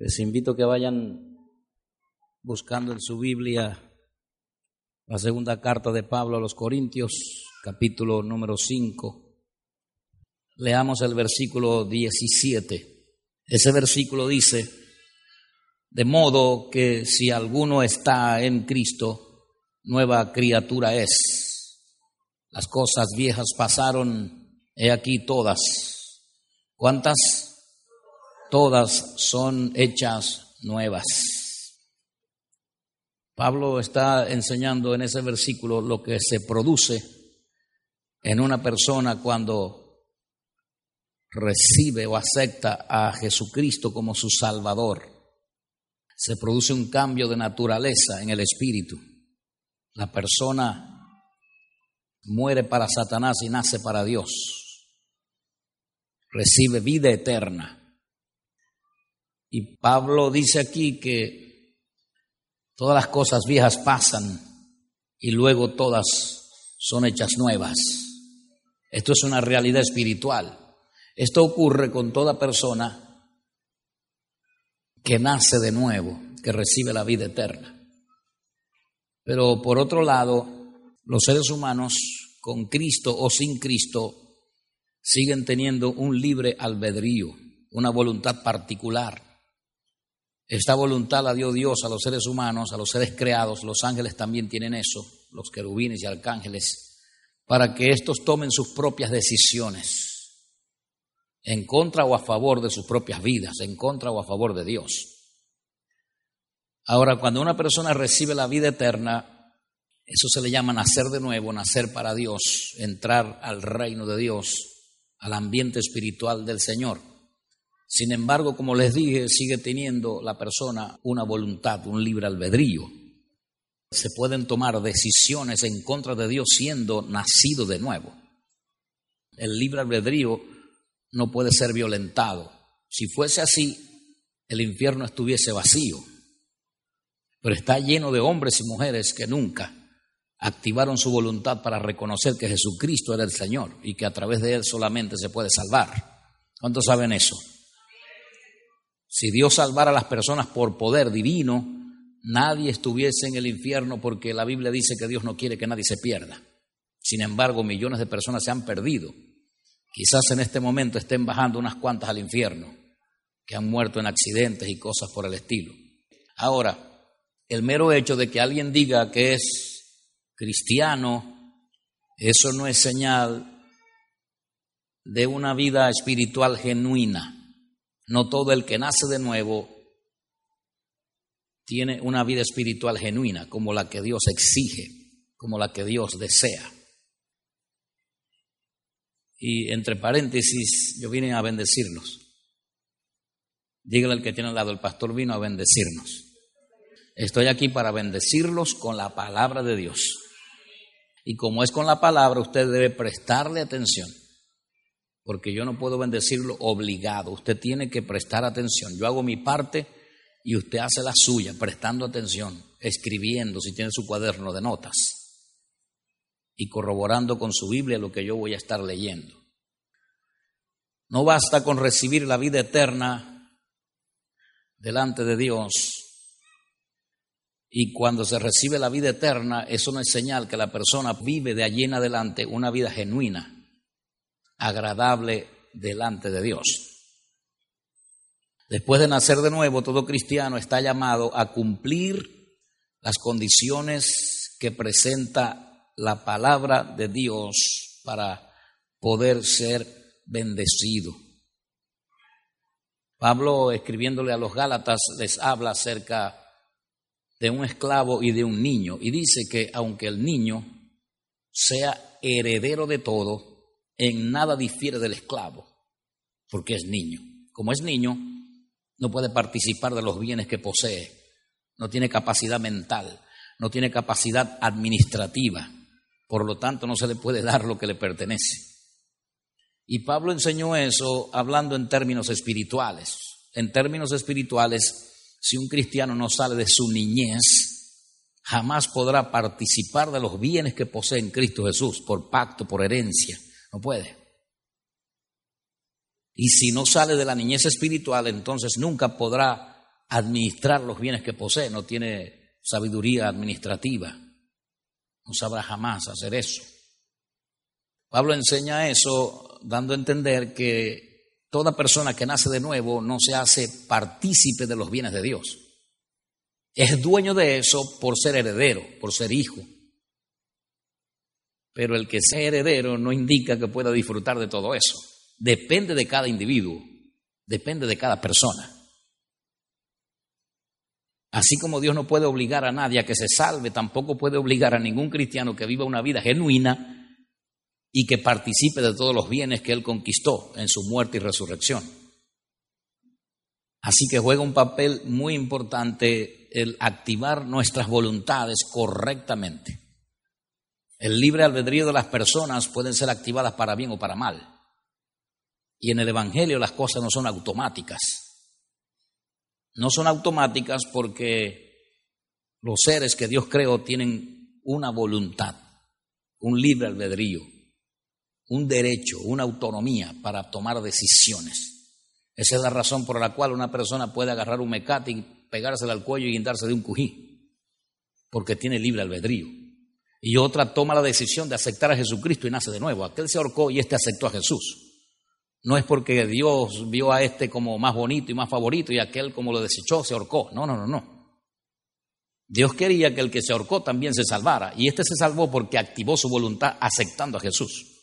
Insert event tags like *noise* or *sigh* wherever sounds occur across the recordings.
Les invito a que vayan buscando en su Biblia la segunda carta de Pablo a los Corintios, capítulo número 5. Leamos el versículo 17. Ese versículo dice, de modo que si alguno está en Cristo, nueva criatura es. Las cosas viejas pasaron, he aquí todas. ¿Cuántas? Todas son hechas nuevas. Pablo está enseñando en ese versículo lo que se produce en una persona cuando recibe o acepta a Jesucristo como su Salvador. Se produce un cambio de naturaleza en el espíritu. La persona muere para Satanás y nace para Dios. Recibe vida eterna. Y Pablo dice aquí que todas las cosas viejas pasan y luego todas son hechas nuevas. Esto es una realidad espiritual. Esto ocurre con toda persona que nace de nuevo, que recibe la vida eterna. Pero por otro lado, los seres humanos, con Cristo o sin Cristo, siguen teniendo un libre albedrío, una voluntad particular. Esta voluntad la dio Dios a los seres humanos, a los seres creados, los ángeles también tienen eso, los querubines y arcángeles, para que estos tomen sus propias decisiones, en contra o a favor de sus propias vidas, en contra o a favor de Dios. Ahora, cuando una persona recibe la vida eterna, eso se le llama nacer de nuevo, nacer para Dios, entrar al reino de Dios, al ambiente espiritual del Señor. Sin embargo, como les dije, sigue teniendo la persona una voluntad, un libre albedrío. Se pueden tomar decisiones en contra de Dios siendo nacido de nuevo. El libre albedrío no puede ser violentado. Si fuese así, el infierno estuviese vacío. Pero está lleno de hombres y mujeres que nunca activaron su voluntad para reconocer que Jesucristo era el Señor y que a través de Él solamente se puede salvar. ¿Cuántos saben eso? Si Dios salvara a las personas por poder divino, nadie estuviese en el infierno porque la Biblia dice que Dios no quiere que nadie se pierda. Sin embargo, millones de personas se han perdido. Quizás en este momento estén bajando unas cuantas al infierno, que han muerto en accidentes y cosas por el estilo. Ahora, el mero hecho de que alguien diga que es cristiano, eso no es señal de una vida espiritual genuina. No todo el que nace de nuevo tiene una vida espiritual genuina como la que Dios exige, como la que Dios desea. Y entre paréntesis, yo vine a bendecirnos. Dígale al que tiene al lado, el pastor vino a bendecirnos. Estoy aquí para bendecirlos con la palabra de Dios. Y como es con la palabra, usted debe prestarle atención porque yo no puedo bendecirlo obligado. Usted tiene que prestar atención. Yo hago mi parte y usted hace la suya, prestando atención, escribiendo si tiene su cuaderno de notas y corroborando con su Biblia lo que yo voy a estar leyendo. No basta con recibir la vida eterna delante de Dios. Y cuando se recibe la vida eterna, eso no es señal que la persona vive de allí en adelante una vida genuina agradable delante de Dios. Después de nacer de nuevo, todo cristiano está llamado a cumplir las condiciones que presenta la palabra de Dios para poder ser bendecido. Pablo, escribiéndole a los Gálatas, les habla acerca de un esclavo y de un niño, y dice que aunque el niño sea heredero de todo, en nada difiere del esclavo, porque es niño. Como es niño, no puede participar de los bienes que posee, no tiene capacidad mental, no tiene capacidad administrativa, por lo tanto no se le puede dar lo que le pertenece. Y Pablo enseñó eso hablando en términos espirituales. En términos espirituales, si un cristiano no sale de su niñez, jamás podrá participar de los bienes que posee en Cristo Jesús por pacto, por herencia. No puede. Y si no sale de la niñez espiritual, entonces nunca podrá administrar los bienes que posee, no tiene sabiduría administrativa, no sabrá jamás hacer eso. Pablo enseña eso dando a entender que toda persona que nace de nuevo no se hace partícipe de los bienes de Dios. Es dueño de eso por ser heredero, por ser hijo. Pero el que sea heredero no indica que pueda disfrutar de todo eso. Depende de cada individuo, depende de cada persona. Así como Dios no puede obligar a nadie a que se salve, tampoco puede obligar a ningún cristiano que viva una vida genuina y que participe de todos los bienes que Él conquistó en su muerte y resurrección. Así que juega un papel muy importante el activar nuestras voluntades correctamente. El libre albedrío de las personas pueden ser activadas para bien o para mal. Y en el Evangelio las cosas no son automáticas. No son automáticas porque los seres que Dios creó tienen una voluntad, un libre albedrío, un derecho, una autonomía para tomar decisiones. Esa es la razón por la cual una persona puede agarrar un mecate y pegársela al cuello y guindarse de un cují, porque tiene libre albedrío. Y otra toma la decisión de aceptar a Jesucristo y nace de nuevo. Aquel se ahorcó y este aceptó a Jesús. No es porque Dios vio a este como más bonito y más favorito y aquel como lo desechó se ahorcó. No, no, no, no. Dios quería que el que se ahorcó también se salvara y este se salvó porque activó su voluntad aceptando a Jesús.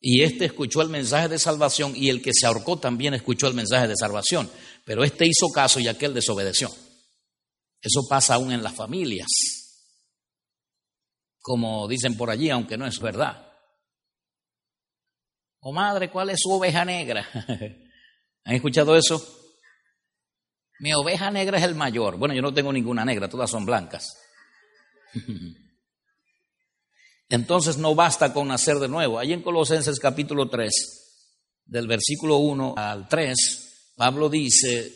Y este escuchó el mensaje de salvación y el que se ahorcó también escuchó el mensaje de salvación. Pero este hizo caso y aquel desobedeció. Eso pasa aún en las familias. Como dicen por allí, aunque no es verdad. Oh madre, ¿cuál es su oveja negra? *laughs* ¿Han escuchado eso? Mi oveja negra es el mayor. Bueno, yo no tengo ninguna negra, todas son blancas. *laughs* Entonces no basta con nacer de nuevo. Ahí en Colosenses capítulo 3, del versículo 1 al 3, Pablo dice,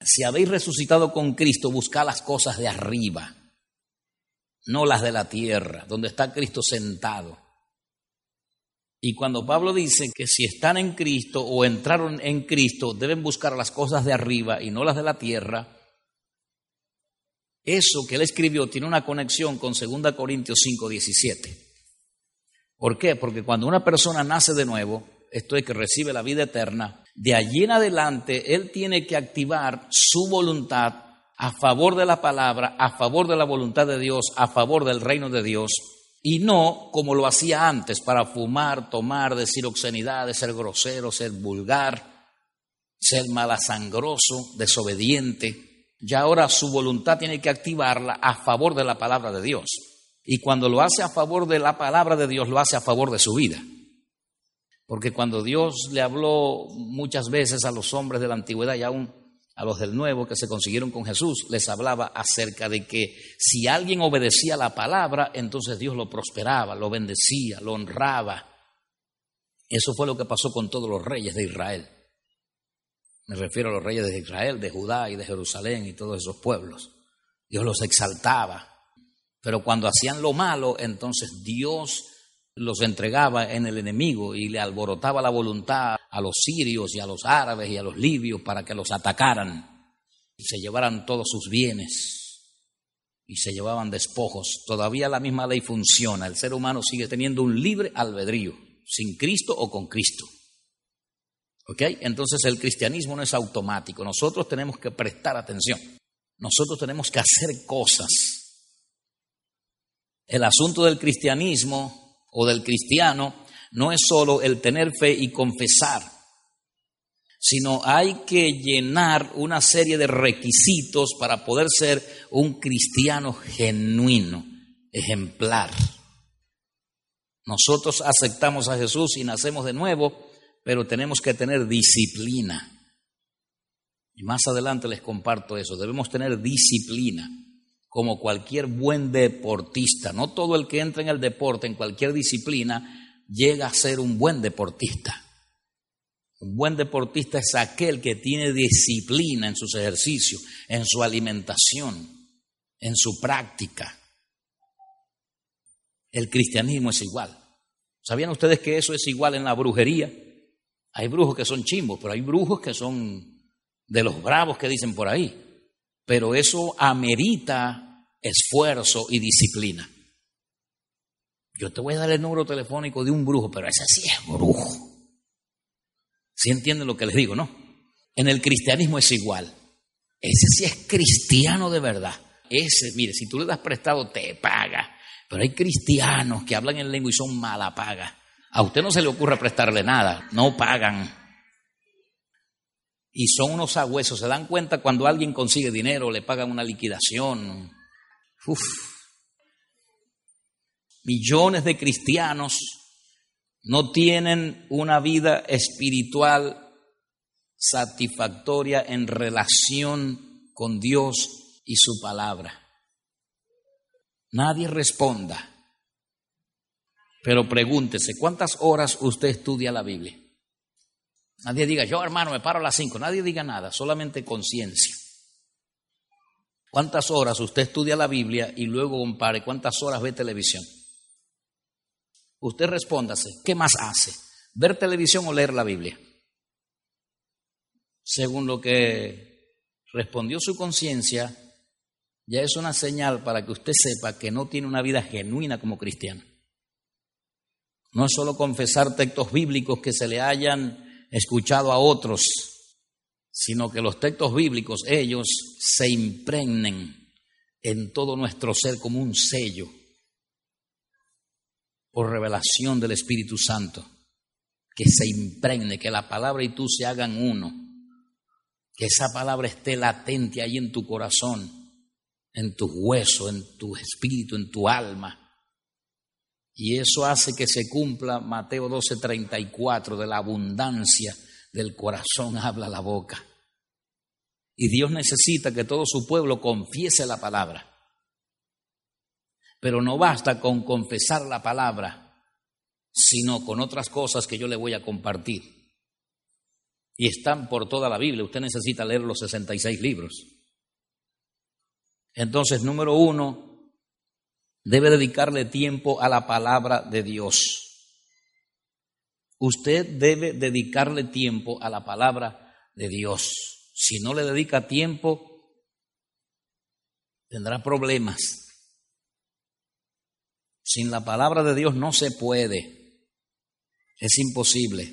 si habéis resucitado con Cristo, buscad las cosas de arriba, no las de la tierra, donde está Cristo sentado. Y cuando Pablo dice que si están en Cristo o entraron en Cristo, deben buscar las cosas de arriba y no las de la tierra, eso que él escribió tiene una conexión con 2 Corintios 5, 17. ¿Por qué? Porque cuando una persona nace de nuevo, esto es que recibe la vida eterna, de allí en adelante él tiene que activar su voluntad a favor de la palabra, a favor de la voluntad de Dios, a favor del reino de Dios, y no como lo hacía antes para fumar, tomar, decir obscenidades, ser grosero, ser vulgar, ser malasangroso, desobediente ya ahora su voluntad tiene que activarla a favor de la palabra de Dios. Y cuando lo hace a favor de la palabra de Dios, lo hace a favor de su vida. Porque cuando Dios le habló muchas veces a los hombres de la antigüedad y aún a los del nuevo que se consiguieron con Jesús, les hablaba acerca de que si alguien obedecía la palabra, entonces Dios lo prosperaba, lo bendecía, lo honraba. Eso fue lo que pasó con todos los reyes de Israel. Me refiero a los reyes de Israel, de Judá y de Jerusalén y todos esos pueblos. Dios los exaltaba. Pero cuando hacían lo malo, entonces Dios los entregaba en el enemigo y le alborotaba la voluntad a los sirios y a los árabes y a los libios para que los atacaran y se llevaran todos sus bienes y se llevaban despojos. Todavía la misma ley funciona. El ser humano sigue teniendo un libre albedrío, sin Cristo o con Cristo. Entonces el cristianismo no es automático. Nosotros tenemos que prestar atención. Nosotros tenemos que hacer cosas. El asunto del cristianismo o del cristiano no es solo el tener fe y confesar, sino hay que llenar una serie de requisitos para poder ser un cristiano genuino, ejemplar. Nosotros aceptamos a Jesús y nacemos de nuevo pero tenemos que tener disciplina. Y más adelante les comparto eso, debemos tener disciplina, como cualquier buen deportista. No todo el que entra en el deporte, en cualquier disciplina, llega a ser un buen deportista. Un buen deportista es aquel que tiene disciplina en sus ejercicios, en su alimentación, en su práctica. El cristianismo es igual. ¿Sabían ustedes que eso es igual en la brujería? Hay brujos que son chimbos, pero hay brujos que son de los bravos que dicen por ahí, pero eso amerita esfuerzo y disciplina. Yo te voy a dar el número telefónico de un brujo, pero ese sí es brujo. ¿Sí entienden lo que les digo, no? En el cristianismo es igual. Ese sí es cristiano de verdad. Ese, mire, si tú le das prestado, te paga. Pero hay cristianos que hablan en lengua y son mala paga. A usted no se le ocurre prestarle nada, no pagan. Y son unos agüesos, se dan cuenta cuando alguien consigue dinero, le pagan una liquidación. Uf. Millones de cristianos no tienen una vida espiritual satisfactoria en relación con Dios y su palabra. Nadie responda. Pero pregúntese, ¿cuántas horas usted estudia la Biblia? Nadie diga, yo hermano me paro a las cinco. Nadie diga nada, solamente conciencia. ¿Cuántas horas usted estudia la Biblia y luego compare cuántas horas ve televisión? Usted respóndase, ¿qué más hace? ¿Ver televisión o leer la Biblia? Según lo que respondió su conciencia, ya es una señal para que usted sepa que no tiene una vida genuina como cristiano. No es solo confesar textos bíblicos que se le hayan escuchado a otros, sino que los textos bíblicos, ellos se impregnen en todo nuestro ser como un sello por revelación del Espíritu Santo, que se impregne, que la palabra y tú se hagan uno, que esa palabra esté latente ahí en tu corazón en tu hueso, en tu espíritu, en tu alma. Y eso hace que se cumpla Mateo 12:34, de la abundancia del corazón habla la boca. Y Dios necesita que todo su pueblo confiese la palabra. Pero no basta con confesar la palabra, sino con otras cosas que yo le voy a compartir. Y están por toda la Biblia. Usted necesita leer los 66 libros. Entonces, número uno, debe dedicarle tiempo a la palabra de Dios. Usted debe dedicarle tiempo a la palabra de Dios. Si no le dedica tiempo, tendrá problemas. Sin la palabra de Dios no se puede. Es imposible.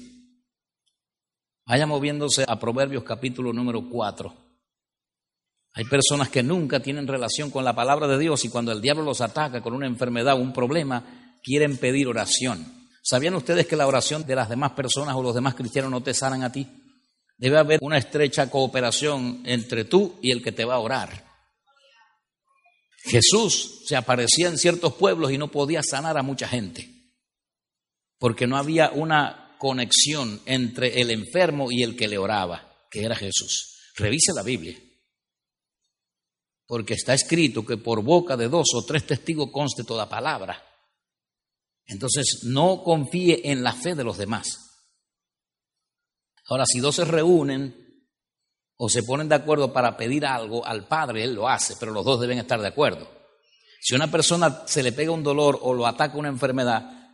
Vaya moviéndose a Proverbios capítulo número 4. Hay personas que nunca tienen relación con la palabra de Dios y cuando el diablo los ataca con una enfermedad o un problema, quieren pedir oración. ¿Sabían ustedes que la oración de las demás personas o los demás cristianos no te sanan a ti? Debe haber una estrecha cooperación entre tú y el que te va a orar. Jesús se aparecía en ciertos pueblos y no podía sanar a mucha gente, porque no había una conexión entre el enfermo y el que le oraba, que era Jesús. Revise la Biblia porque está escrito que por boca de dos o tres testigos conste toda palabra. Entonces, no confíe en la fe de los demás. Ahora, si dos se reúnen o se ponen de acuerdo para pedir algo al Padre, Él lo hace, pero los dos deben estar de acuerdo. Si una persona se le pega un dolor o lo ataca una enfermedad,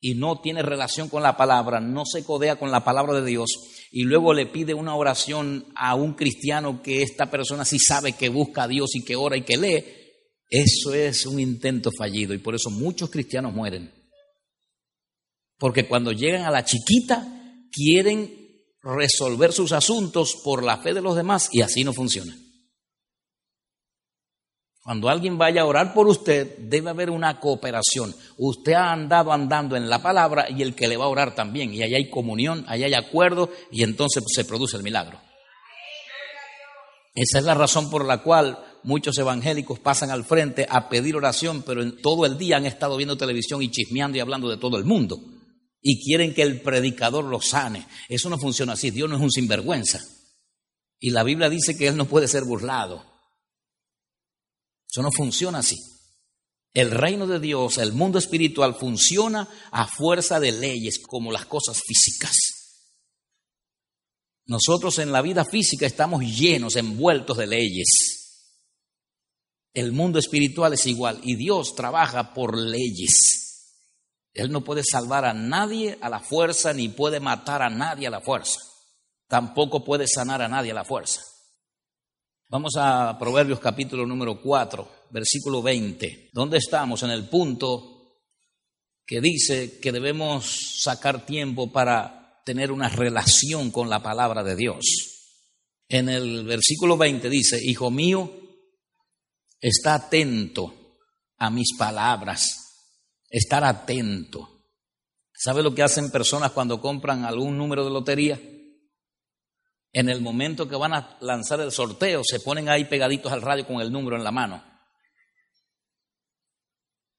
y no tiene relación con la palabra, no se codea con la palabra de Dios y luego le pide una oración a un cristiano que esta persona sí sabe que busca a Dios y que ora y que lee, eso es un intento fallido y por eso muchos cristianos mueren. Porque cuando llegan a la chiquita quieren resolver sus asuntos por la fe de los demás y así no funciona. Cuando alguien vaya a orar por usted, debe haber una cooperación. Usted ha andado andando en la palabra y el que le va a orar también. Y allá hay comunión, allá hay acuerdo y entonces se produce el milagro. Esa es la razón por la cual muchos evangélicos pasan al frente a pedir oración, pero en todo el día han estado viendo televisión y chismeando y hablando de todo el mundo. Y quieren que el predicador los sane. Eso no funciona así. Dios no es un sinvergüenza. Y la Biblia dice que Él no puede ser burlado. Eso no funciona así. El reino de Dios, el mundo espiritual funciona a fuerza de leyes como las cosas físicas. Nosotros en la vida física estamos llenos, envueltos de leyes. El mundo espiritual es igual y Dios trabaja por leyes. Él no puede salvar a nadie a la fuerza ni puede matar a nadie a la fuerza. tampoco puede sanar a nadie a la fuerza. Vamos a Proverbios capítulo número 4, versículo 20. ¿Dónde estamos? En el punto que dice que debemos sacar tiempo para tener una relación con la palabra de Dios. En el versículo 20 dice, Hijo mío, está atento a mis palabras, estar atento. ¿Sabe lo que hacen personas cuando compran algún número de lotería? En el momento que van a lanzar el sorteo, se ponen ahí pegaditos al radio con el número en la mano.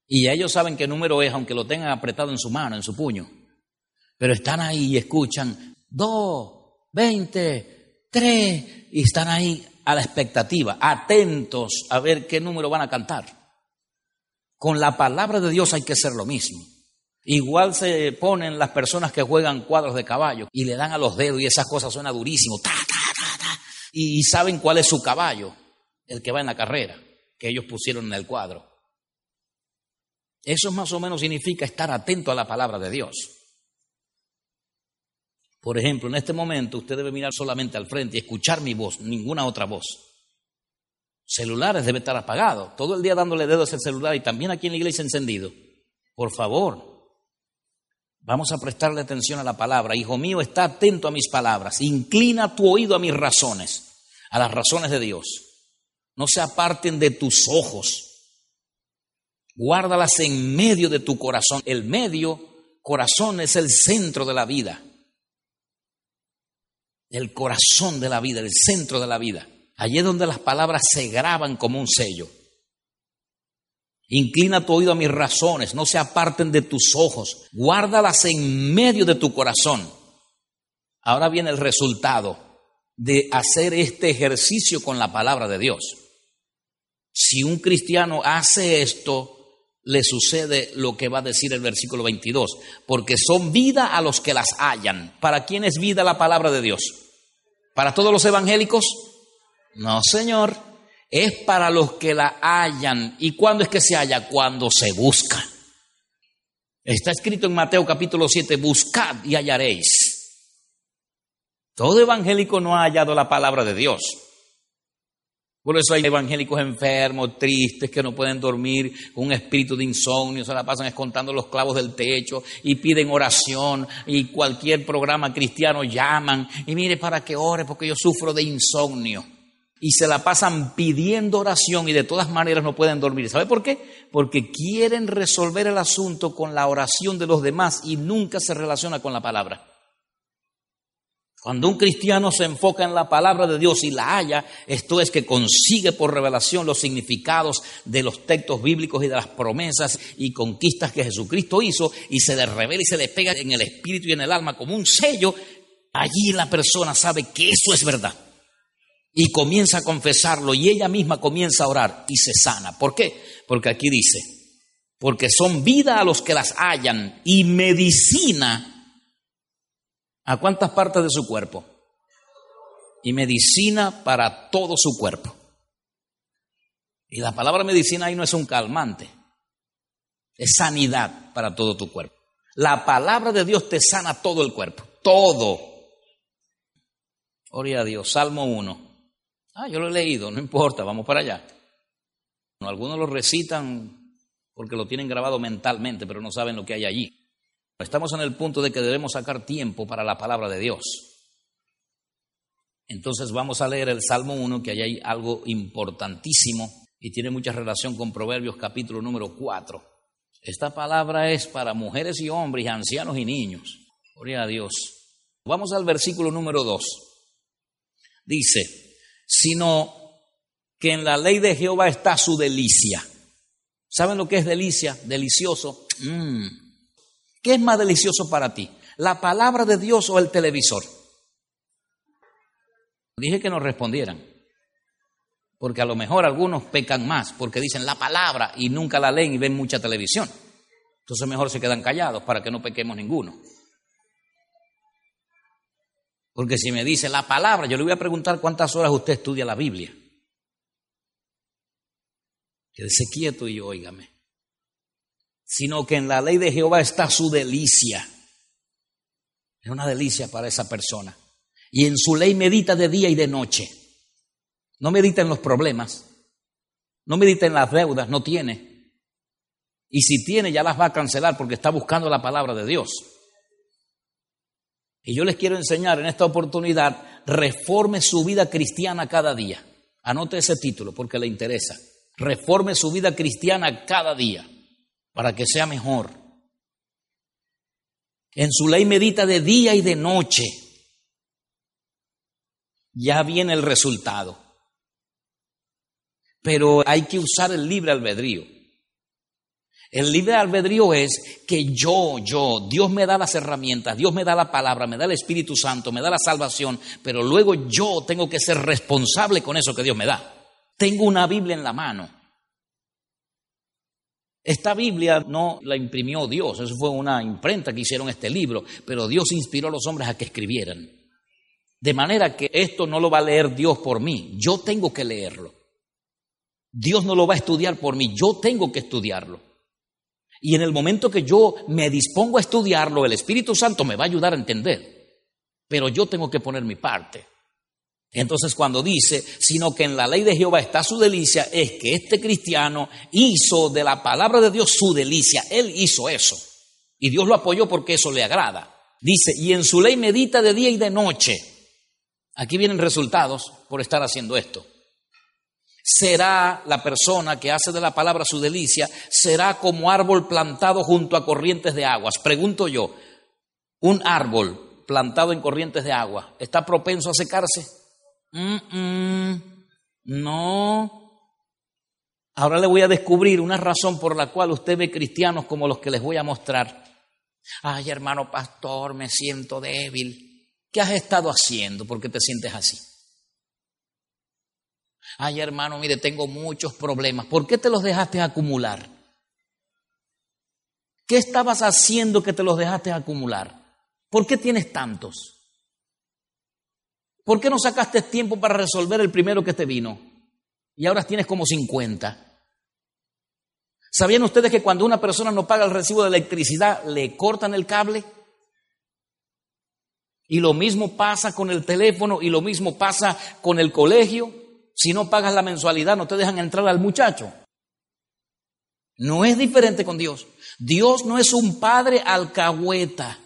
Y ellos saben qué número es, aunque lo tengan apretado en su mano, en su puño. Pero están ahí y escuchan dos, veinte, tres, y están ahí a la expectativa, atentos a ver qué número van a cantar. Con la palabra de Dios hay que hacer lo mismo. Igual se ponen las personas que juegan cuadros de caballo y le dan a los dedos y esas cosas suena durísimo, ta, ta, ta, y saben cuál es su caballo, el que va en la carrera, que ellos pusieron en el cuadro. Eso más o menos significa estar atento a la palabra de Dios. Por ejemplo, en este momento usted debe mirar solamente al frente y escuchar mi voz, ninguna otra voz. Celulares debe estar apagado, todo el día dándole dedos al celular y también aquí en la iglesia encendido. Por favor, Vamos a prestarle atención a la palabra. Hijo mío, está atento a mis palabras. Inclina tu oído a mis razones, a las razones de Dios. No se aparten de tus ojos. Guárdalas en medio de tu corazón. El medio corazón es el centro de la vida. El corazón de la vida, el centro de la vida. Allí es donde las palabras se graban como un sello. Inclina tu oído a mis razones, no se aparten de tus ojos, guárdalas en medio de tu corazón. Ahora viene el resultado de hacer este ejercicio con la palabra de Dios. Si un cristiano hace esto, le sucede lo que va a decir el versículo 22, porque son vida a los que las hallan. ¿Para quién es vida la palabra de Dios? ¿Para todos los evangélicos? No, Señor es para los que la hallan. ¿Y cuándo es que se halla? Cuando se busca. Está escrito en Mateo capítulo 7, buscad y hallaréis. Todo evangélico no ha hallado la palabra de Dios. Por eso hay evangélicos enfermos, tristes, que no pueden dormir, con un espíritu de insomnio, se la pasan escontando los clavos del techo y piden oración y cualquier programa cristiano llaman y mire para que ore porque yo sufro de insomnio y se la pasan pidiendo oración y de todas maneras no pueden dormir. ¿Sabe por qué? Porque quieren resolver el asunto con la oración de los demás y nunca se relaciona con la palabra. Cuando un cristiano se enfoca en la palabra de Dios y la halla, esto es que consigue por revelación los significados de los textos bíblicos y de las promesas y conquistas que Jesucristo hizo y se le revela y se le pega en el espíritu y en el alma como un sello, allí la persona sabe que eso es verdad y comienza a confesarlo y ella misma comienza a orar y se sana. ¿Por qué? Porque aquí dice, porque son vida a los que las hallan y medicina a cuántas partes de su cuerpo y medicina para todo su cuerpo. Y la palabra medicina ahí no es un calmante, es sanidad para todo tu cuerpo. La palabra de Dios te sana todo el cuerpo, todo. Gloria a Dios, Salmo 1. Ah, yo lo he leído, no importa, vamos para allá. Algunos lo recitan porque lo tienen grabado mentalmente, pero no saben lo que hay allí. Estamos en el punto de que debemos sacar tiempo para la palabra de Dios. Entonces vamos a leer el Salmo 1, que allí hay algo importantísimo y tiene mucha relación con Proverbios capítulo número 4. Esta palabra es para mujeres y hombres, ancianos y niños. Gloria a Dios. Vamos al versículo número 2. Dice, sino que en la ley de Jehová está su delicia. ¿Saben lo que es delicia? Delicioso. Mm. ¿Qué es más delicioso para ti? ¿La palabra de Dios o el televisor? Dije que nos respondieran. Porque a lo mejor algunos pecan más porque dicen la palabra y nunca la leen y ven mucha televisión. Entonces mejor se quedan callados para que no pequemos ninguno. Porque si me dice la palabra, yo le voy a preguntar cuántas horas usted estudia la Biblia. Quédese quieto y óigame. Sino que en la ley de Jehová está su delicia. Es una delicia para esa persona. Y en su ley medita de día y de noche. No medita en los problemas. No medita en las deudas, no tiene. Y si tiene, ya las va a cancelar porque está buscando la palabra de Dios. Y yo les quiero enseñar en esta oportunidad, reforme su vida cristiana cada día. Anote ese título porque le interesa. Reforme su vida cristiana cada día para que sea mejor. En su ley medita de día y de noche. Ya viene el resultado. Pero hay que usar el libre albedrío. El libre albedrío es que yo, yo, Dios me da las herramientas, Dios me da la palabra, me da el Espíritu Santo, me da la salvación, pero luego yo tengo que ser responsable con eso que Dios me da. Tengo una Biblia en la mano. Esta Biblia no la imprimió Dios, eso fue una imprenta que hicieron este libro, pero Dios inspiró a los hombres a que escribieran. De manera que esto no lo va a leer Dios por mí, yo tengo que leerlo. Dios no lo va a estudiar por mí, yo tengo que estudiarlo. Y en el momento que yo me dispongo a estudiarlo, el Espíritu Santo me va a ayudar a entender. Pero yo tengo que poner mi parte. Entonces cuando dice, sino que en la ley de Jehová está su delicia, es que este cristiano hizo de la palabra de Dios su delicia. Él hizo eso. Y Dios lo apoyó porque eso le agrada. Dice, y en su ley medita de día y de noche. Aquí vienen resultados por estar haciendo esto. Será la persona que hace de la palabra su delicia, será como árbol plantado junto a corrientes de aguas. Pregunto yo, ¿un árbol plantado en corrientes de agua está propenso a secarse? no. Ahora le voy a descubrir una razón por la cual usted ve cristianos como los que les voy a mostrar. Ay, hermano pastor, me siento débil. ¿Qué has estado haciendo? ¿Por qué te sientes así? Ay, hermano, mire, tengo muchos problemas. ¿Por qué te los dejaste acumular? ¿Qué estabas haciendo que te los dejaste acumular? ¿Por qué tienes tantos? ¿Por qué no sacaste tiempo para resolver el primero que te vino? Y ahora tienes como 50. ¿Sabían ustedes que cuando una persona no paga el recibo de electricidad, le cortan el cable? Y lo mismo pasa con el teléfono y lo mismo pasa con el colegio. Si no pagas la mensualidad, no te dejan entrar al muchacho. No es diferente con Dios. Dios no es un padre alcahueta.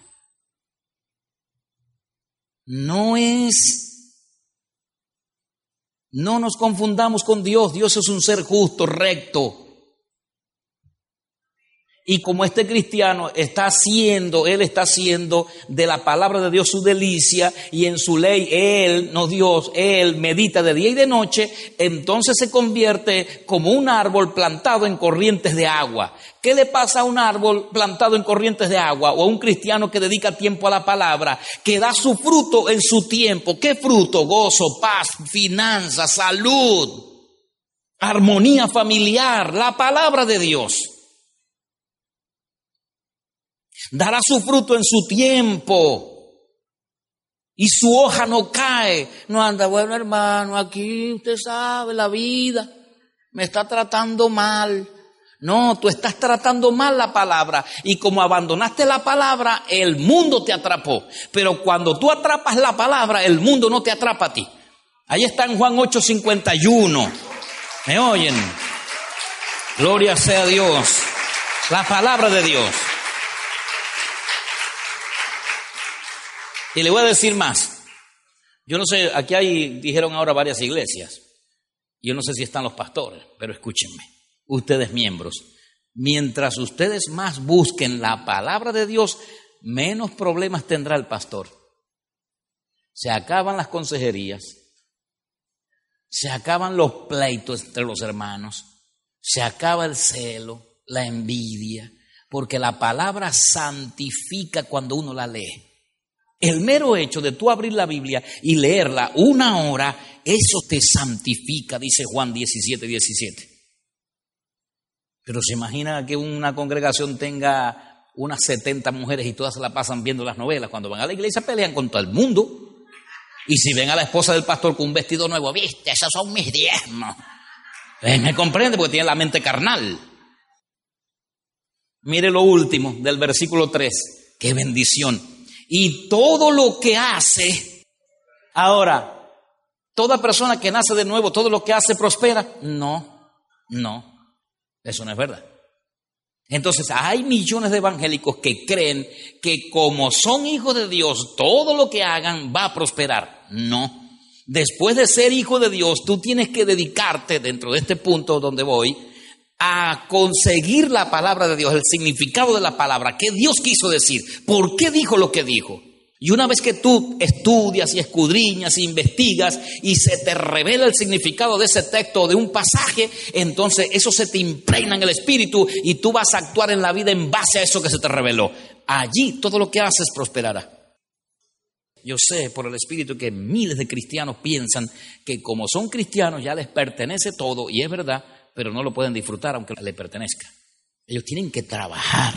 No es... No nos confundamos con Dios. Dios es un ser justo, recto. Y como este cristiano está haciendo, él está haciendo de la palabra de Dios su delicia y en su ley él, no Dios, él medita de día y de noche, entonces se convierte como un árbol plantado en corrientes de agua. ¿Qué le pasa a un árbol plantado en corrientes de agua o a un cristiano que dedica tiempo a la palabra, que da su fruto en su tiempo? ¿Qué fruto? Gozo, paz, finanzas, salud, armonía familiar, la palabra de Dios dará su fruto en su tiempo. Y su hoja no cae. No anda, bueno hermano, aquí usted sabe la vida. Me está tratando mal. No, tú estás tratando mal la palabra. Y como abandonaste la palabra, el mundo te atrapó. Pero cuando tú atrapas la palabra, el mundo no te atrapa a ti. Ahí está en Juan 8:51. ¿Me oyen? Gloria sea Dios. La palabra de Dios. Y le voy a decir más. Yo no sé, aquí hay, dijeron ahora varias iglesias. Yo no sé si están los pastores, pero escúchenme. Ustedes miembros, mientras ustedes más busquen la palabra de Dios, menos problemas tendrá el pastor. Se acaban las consejerías, se acaban los pleitos entre los hermanos, se acaba el celo, la envidia, porque la palabra santifica cuando uno la lee. El mero hecho de tú abrir la Biblia y leerla una hora, eso te santifica, dice Juan 17, 17. Pero se imagina que una congregación tenga unas 70 mujeres y todas se la pasan viendo las novelas. Cuando van a la iglesia pelean con todo el mundo. Y si ven a la esposa del pastor con un vestido nuevo, viste, esos son mis diezmos. Eh, me comprende porque tiene la mente carnal. Mire lo último del versículo 3. Qué bendición y todo lo que hace Ahora, toda persona que nace de nuevo, todo lo que hace prospera. No, no, eso no es verdad. Entonces, hay millones de evangélicos que creen que como son hijos de Dios, todo lo que hagan va a prosperar. No. Después de ser hijo de Dios, tú tienes que dedicarte, dentro de este punto donde voy, a conseguir la palabra de Dios, el significado de la palabra, qué Dios quiso decir, por qué dijo lo que dijo. Y una vez que tú estudias y escudriñas e investigas y se te revela el significado de ese texto o de un pasaje, entonces eso se te impregna en el espíritu y tú vas a actuar en la vida en base a eso que se te reveló. Allí todo lo que haces prosperará. Yo sé por el espíritu que miles de cristianos piensan que como son cristianos ya les pertenece todo y es verdad, pero no lo pueden disfrutar aunque les pertenezca. Ellos tienen que trabajar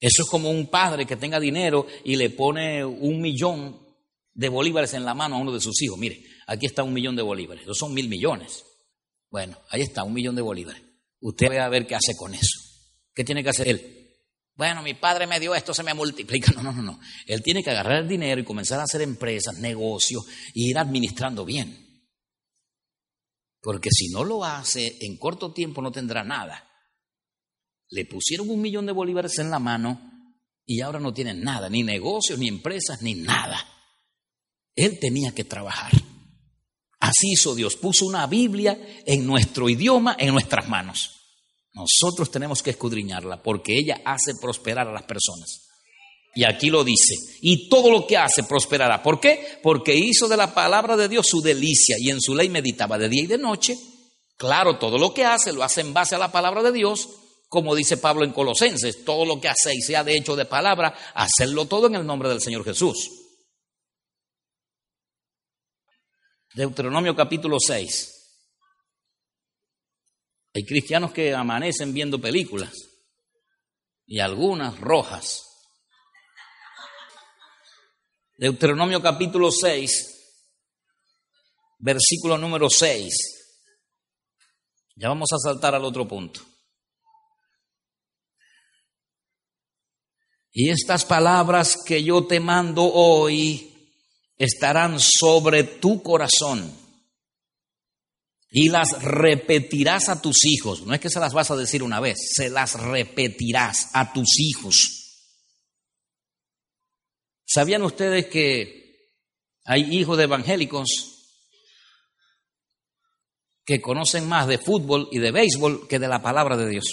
eso es como un padre que tenga dinero y le pone un millón de bolívares en la mano a uno de sus hijos. Mire, aquí está un millón de bolívares. Esos son mil millones. Bueno, ahí está, un millón de bolívares. Usted va a ver qué hace con eso. ¿Qué tiene que hacer él? Bueno, mi padre me dio esto, se me multiplica. *laughs* No, no, no, no. Él tiene que agarrar el dinero y comenzar a hacer empresas, negocios e ir administrando bien. Porque si no lo hace, en corto tiempo no tendrá nada. Le pusieron un millón de bolívares en la mano y ahora no tienen nada, ni negocios, ni empresas, ni nada. Él tenía que trabajar. Así hizo Dios, puso una Biblia en nuestro idioma, en nuestras manos. Nosotros tenemos que escudriñarla porque ella hace prosperar a las personas. Y aquí lo dice, y todo lo que hace prosperará. ¿Por qué? Porque hizo de la palabra de Dios su delicia y en su ley meditaba de día y de noche. Claro, todo lo que hace lo hace en base a la palabra de Dios como dice Pablo en Colosenses, todo lo que hacéis sea de hecho de palabra, hacerlo todo en el nombre del Señor Jesús. Deuteronomio capítulo 6. Hay cristianos que amanecen viendo películas y algunas rojas. Deuteronomio capítulo 6, versículo número 6. Ya vamos a saltar al otro punto. Y estas palabras que yo te mando hoy estarán sobre tu corazón y las repetirás a tus hijos. No es que se las vas a decir una vez, se las repetirás a tus hijos. ¿Sabían ustedes que hay hijos de evangélicos que conocen más de fútbol y de béisbol que de la palabra de Dios?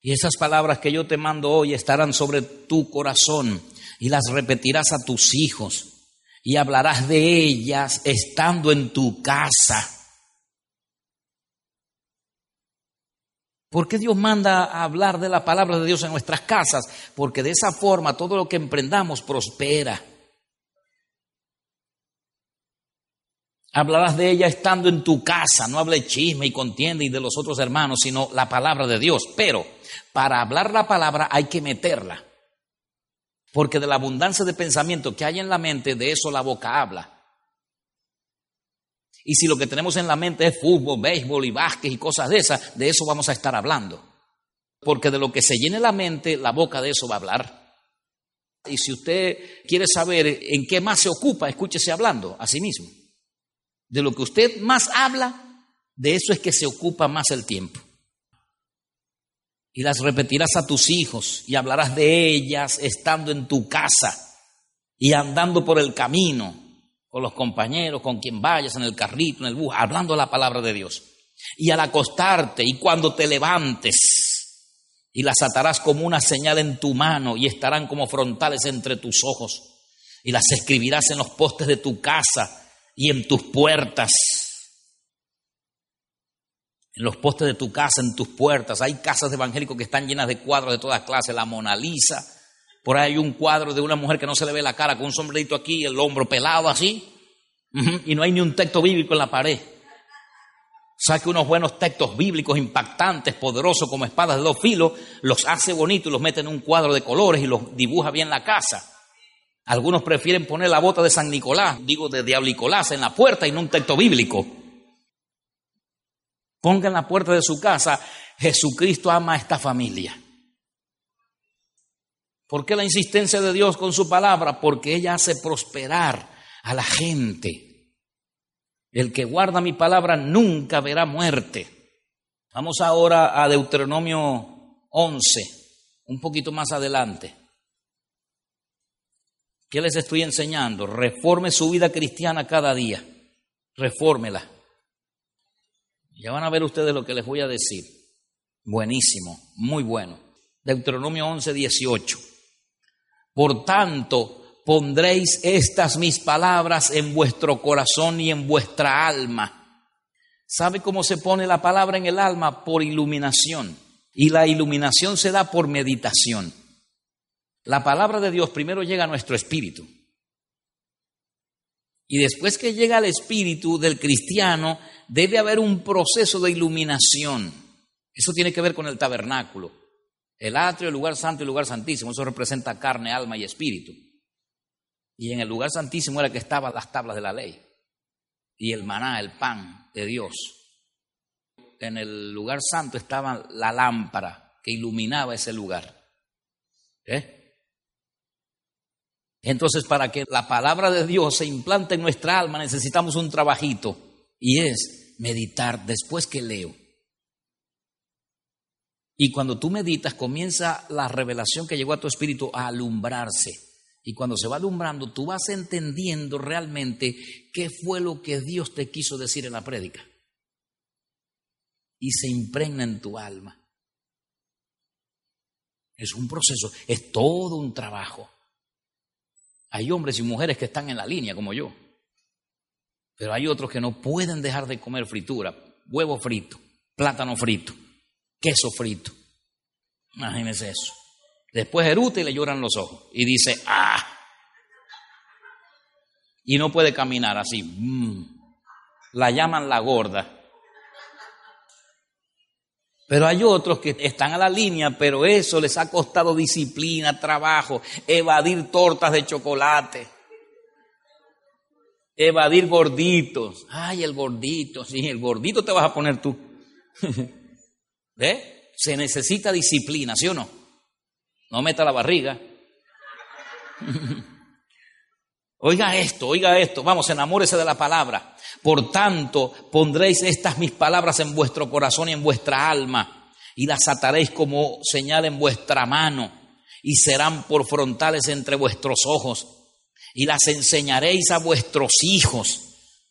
Y esas palabras que yo te mando hoy estarán sobre tu corazón y las repetirás a tus hijos y hablarás de ellas estando en tu casa. ¿Por qué Dios manda a hablar de la palabra de Dios en nuestras casas? Porque de esa forma todo lo que emprendamos prospera. Hablarás de ella estando en tu casa, no hable chisme y contienda y de los otros hermanos, sino la palabra de Dios. Pero para hablar la palabra hay que meterla. Porque de la abundancia de pensamiento que hay en la mente, de eso la boca habla. Y si lo que tenemos en la mente es fútbol, béisbol y básquet y cosas de esas, de eso vamos a estar hablando. Porque de lo que se llene la mente, la boca de eso va a hablar. Y si usted quiere saber en qué más se ocupa, escúchese hablando a sí mismo. De lo que usted más habla, de eso es que se ocupa más el tiempo. Y las repetirás a tus hijos y hablarás de ellas estando en tu casa y andando por el camino con los compañeros, con quien vayas en el carrito, en el bus, hablando la palabra de Dios. Y al acostarte y cuando te levantes, y las atarás como una señal en tu mano y estarán como frontales entre tus ojos, y las escribirás en los postes de tu casa y en tus puertas. En los postes de tu casa, en tus puertas. Hay casas de evangélicos que están llenas de cuadros de todas clases. La Mona Lisa. Por ahí hay un cuadro de una mujer que no se le ve la cara con un sombrerito aquí, el hombro pelado así. Y no hay ni un texto bíblico en la pared. Saque unos buenos textos bíblicos impactantes, poderosos como espadas de dos filos, los hace bonitos y los mete en un cuadro de colores y los dibuja bien la casa. Algunos prefieren poner la bota de San Nicolás, digo de Diablicolás, en la puerta y no un texto bíblico. Ponga en la puerta de su casa, Jesucristo ama a esta familia. ¿Por qué la insistencia de Dios con su palabra? Porque ella hace prosperar a la gente. El que guarda mi palabra nunca verá muerte. Vamos ahora a Deuteronomio 11, un poquito más adelante. ¿Qué les estoy enseñando? Reforme su vida cristiana cada día. Refórmela. Ya van a ver ustedes lo que les voy a decir. Buenísimo, muy bueno. Deuteronomio 11, 18. Por tanto, pondréis estas mis palabras en vuestro corazón y en vuestra alma. ¿Sabe cómo se pone la palabra en el alma? Por iluminación. Y la iluminación se da por meditación. La palabra de Dios primero llega a nuestro espíritu. Y después que llega al espíritu del cristiano, debe haber un proceso de iluminación. Eso tiene que ver con el tabernáculo. El atrio, el lugar santo y el lugar santísimo, eso representa carne, alma y espíritu. Y en el lugar santísimo era que estaban las tablas de la ley y el maná, el pan de Dios. En el lugar santo estaba la lámpara que iluminaba ese lugar. ¿Eh? Entonces, para que la palabra de Dios se implante en nuestra alma, necesitamos un trabajito y es meditar después que leo. Y cuando tú meditas, comienza la revelación que llegó a tu espíritu a alumbrarse. Y cuando se va alumbrando, tú vas entendiendo realmente qué fue lo que Dios te quiso decir en la prédica. Y se impregna en tu alma. Es un proceso, es todo un trabajo. Hay hombres y mujeres que están en la línea como yo. Pero hay otros que no pueden dejar de comer fritura, huevo frito, plátano frito queso frito. Imagínense eso. Después eruta y le lloran los ojos. Y dice, ¡ah! Y no puede caminar así. Mm. La llaman la gorda. Pero hay otros que están a la línea, pero eso les ha costado disciplina, trabajo, evadir tortas de chocolate, evadir gorditos. Ay, el gordito, sí, el gordito te vas a poner tú. *laughs* ¿Ve? Se necesita disciplina, ¿sí o no? No meta la barriga. *laughs* oiga esto, oiga esto, vamos, enamórese de la palabra. Por tanto, pondréis estas mis palabras en vuestro corazón y en vuestra alma, y las ataréis como señal en vuestra mano, y serán por frontales entre vuestros ojos, y las enseñaréis a vuestros hijos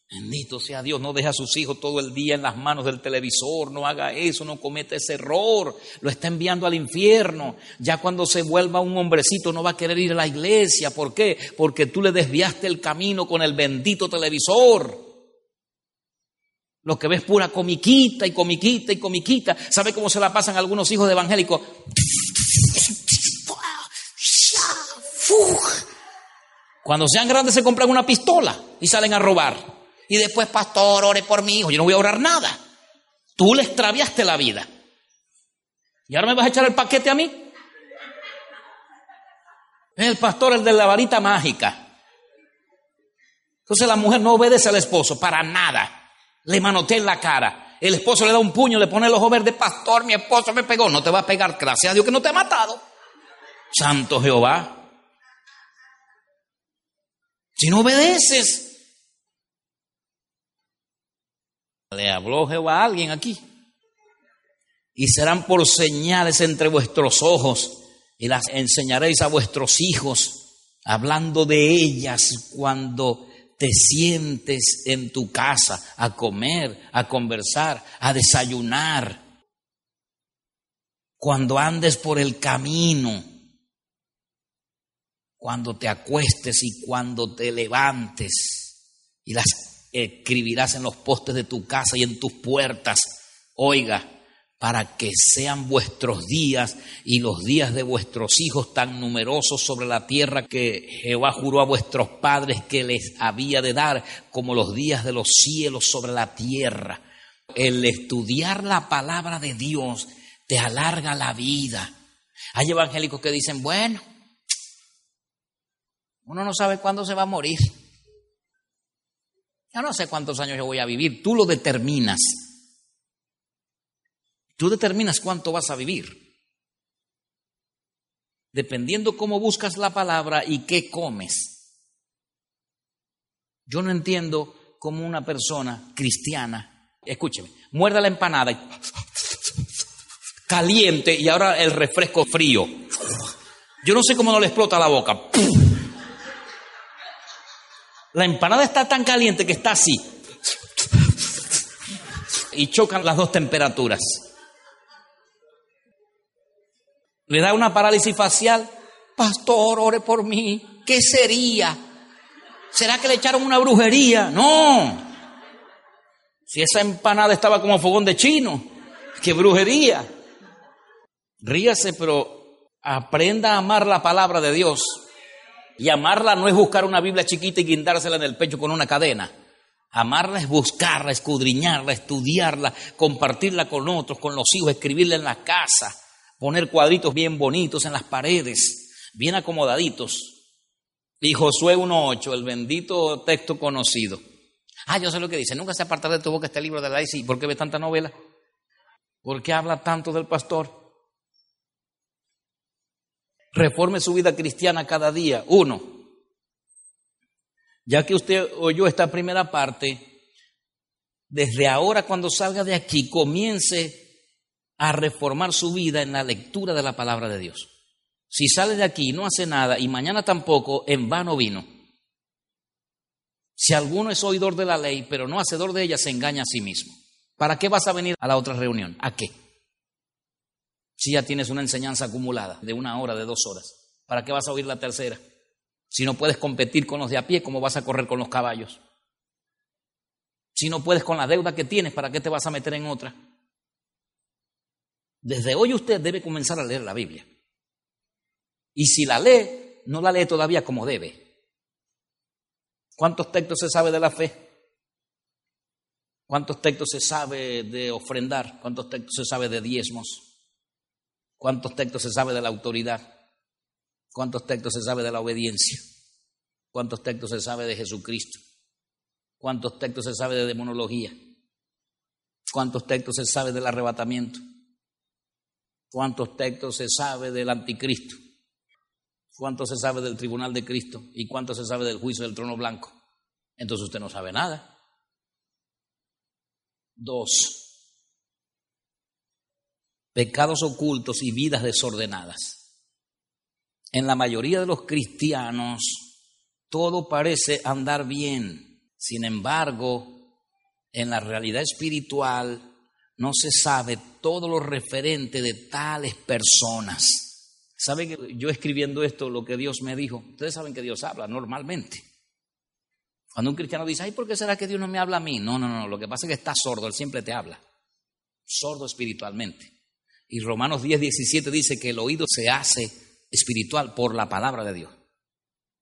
Bendito sea Dios, no deja a sus hijos todo el día en las manos del televisor, no haga eso, no cometa ese error, lo está enviando al infierno. Ya cuando se vuelva un hombrecito no va a querer ir a la iglesia, ¿por qué? Porque tú le desviaste el camino con el bendito televisor. Lo que ves pura comiquita y comiquita y comiquita. ¿Sabe cómo se la pasan algunos hijos de evangélicos? Cuando sean grandes se compran una pistola y salen a robar y después, pastor, ore por mi hijo. Yo no voy a orar nada. Tú le extraviaste la vida. ¿Y ahora me vas a echar el paquete a mí? El pastor, el de la varita mágica. Entonces la mujer no obedece al esposo para nada. Le manotea en la cara. El esposo le da un puño, le pone el ojo verde. Pastor, mi esposo me pegó. No te va a pegar. Gracias a Dios que no te ha matado. Santo Jehová. Si no obedeces, Le habló Jehová a alguien aquí. Y serán por señales entre vuestros ojos y las enseñaréis a vuestros hijos, hablando de ellas cuando te sientes en tu casa a comer, a conversar, a desayunar, cuando andes por el camino, cuando te acuestes y cuando te levantes, y las escribirás en los postes de tu casa y en tus puertas. Oiga, para que sean vuestros días y los días de vuestros hijos tan numerosos sobre la tierra que Jehová juró a vuestros padres que les había de dar, como los días de los cielos sobre la tierra. El estudiar la palabra de Dios te alarga la vida. Hay evangélicos que dicen, bueno, uno no sabe cuándo se va a morir. No sé cuántos años yo voy a vivir, tú lo determinas. Tú determinas cuánto vas a vivir. dependiendo cómo buscas la palabra y qué comes. Yo no entiendo cómo una persona cristiana, escúcheme, muerda la empanada y caliente y ahora el refresco frío. Yo no sé cómo no le explota la boca. La empanada está tan caliente que está así. Y chocan las dos temperaturas. Le da una parálisis facial. Pastor, ore por mí. ¿Qué sería? ¿Será que le echaron una brujería? No. Si esa empanada estaba como fogón de chino, qué brujería. Ríase, pero aprenda a amar la palabra de Dios. Y amarla no es buscar una Biblia chiquita y guindársela en el pecho con una cadena. Amarla es buscarla, escudriñarla, estudiarla, compartirla con otros, con los hijos, escribirla en la casa, poner cuadritos bien bonitos en las paredes, bien acomodaditos. Y Josué 1.8, el bendito texto conocido. Ah, yo sé lo que dice, nunca se aparta de tu boca este libro de la ICI. ¿Por qué ve tanta novela? ¿Por qué habla tanto del pastor? Reforme su vida cristiana cada día. Uno, ya que usted oyó esta primera parte, desde ahora cuando salga de aquí comience a reformar su vida en la lectura de la palabra de Dios. Si sale de aquí y no hace nada y mañana tampoco, en vano vino. Si alguno es oidor de la ley, pero no hacedor de ella, se engaña a sí mismo. ¿Para qué vas a venir a la otra reunión? ¿A qué? Si ya tienes una enseñanza acumulada de una hora, de dos horas, ¿para qué vas a oír la tercera? Si no puedes competir con los de a pie, ¿cómo vas a correr con los caballos? Si no puedes con la deuda que tienes, ¿para qué te vas a meter en otra? Desde hoy usted debe comenzar a leer la Biblia. Y si la lee, no la lee todavía como debe. ¿Cuántos textos se sabe de la fe? ¿Cuántos textos se sabe de ofrendar? ¿Cuántos textos se sabe de diezmos? ¿Cuántos textos se sabe de la autoridad? ¿Cuántos textos se sabe de la obediencia? ¿Cuántos textos se sabe de Jesucristo? ¿Cuántos textos se sabe de demonología? ¿Cuántos textos se sabe del arrebatamiento? ¿Cuántos textos se sabe del anticristo? ¿Cuánto se sabe del tribunal de Cristo? ¿Y cuánto se sabe del juicio del trono blanco? Entonces usted no sabe nada. Dos, pecados ocultos y vidas desordenadas. En la mayoría de los cristianos todo parece andar bien. Sin embargo, en la realidad espiritual no se sabe todo lo referente de tales personas. ¿Sabe que yo escribiendo esto, lo que Dios me dijo? Ustedes saben que Dios habla normalmente. Cuando un cristiano dice, ay, ¿por qué será que Dios no me habla a mí? No, no, no, lo que pasa es que está sordo, Él siempre te habla. Sordo espiritualmente. Y Romanos 10, 17 dice que el oído se hace espiritual por la palabra de Dios.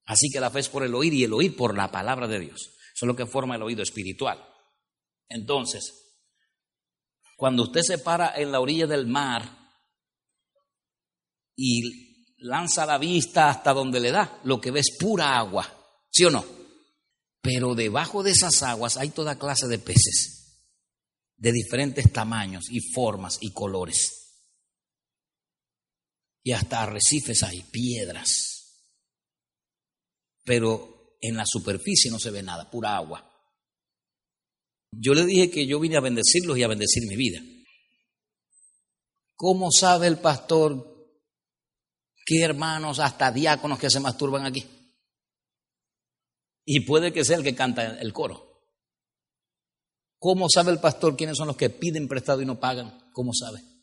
Así que la fe es por el oír y el oír por la palabra de Dios. Eso es lo que forma el oído espiritual. Entonces, cuando usted se para en la orilla del mar y lanza la vista hasta donde le da, lo que ve es pura agua, ¿sí o no? Pero debajo de esas aguas hay toda clase de peces, de diferentes tamaños y formas y colores y hasta arrecifes hay, piedras. Pero en la superficie no se ve nada, pura agua. Yo le dije que yo vine a bendecirlos y a bendecir mi vida. ¿Cómo sabe el pastor qué hermanos, hasta diáconos que se masturban aquí? Y puede que sea el que canta el coro. ¿Cómo sabe el pastor quiénes son los que piden prestado y no pagan? ¿Cómo sabe?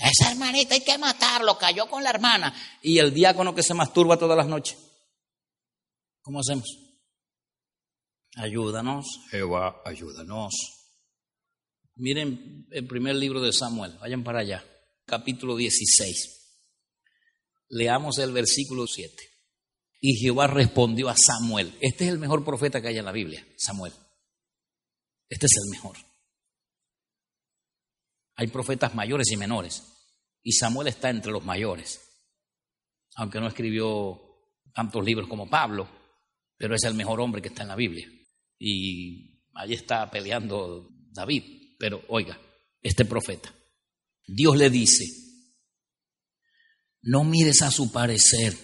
Esa hermanita hay que matarlo, cayó con la hermana. Y el diácono que se masturba todas las noches. ¿Cómo hacemos? Ayúdanos, Jehová, ayúdanos. Miren el primer libro de Samuel, vayan para allá, capítulo 16. Leamos el versículo 7. Y Jehová respondió a Samuel. Este es el mejor profeta que hay en la Biblia, Samuel. Este es el mejor. Hay profetas mayores y menores. Y Samuel está entre los mayores. Aunque no escribió tantos libros como Pablo, pero es el mejor hombre que está en la Biblia. Y allí está peleando David. Pero oiga, este profeta, Dios le dice, No mires a su parecer,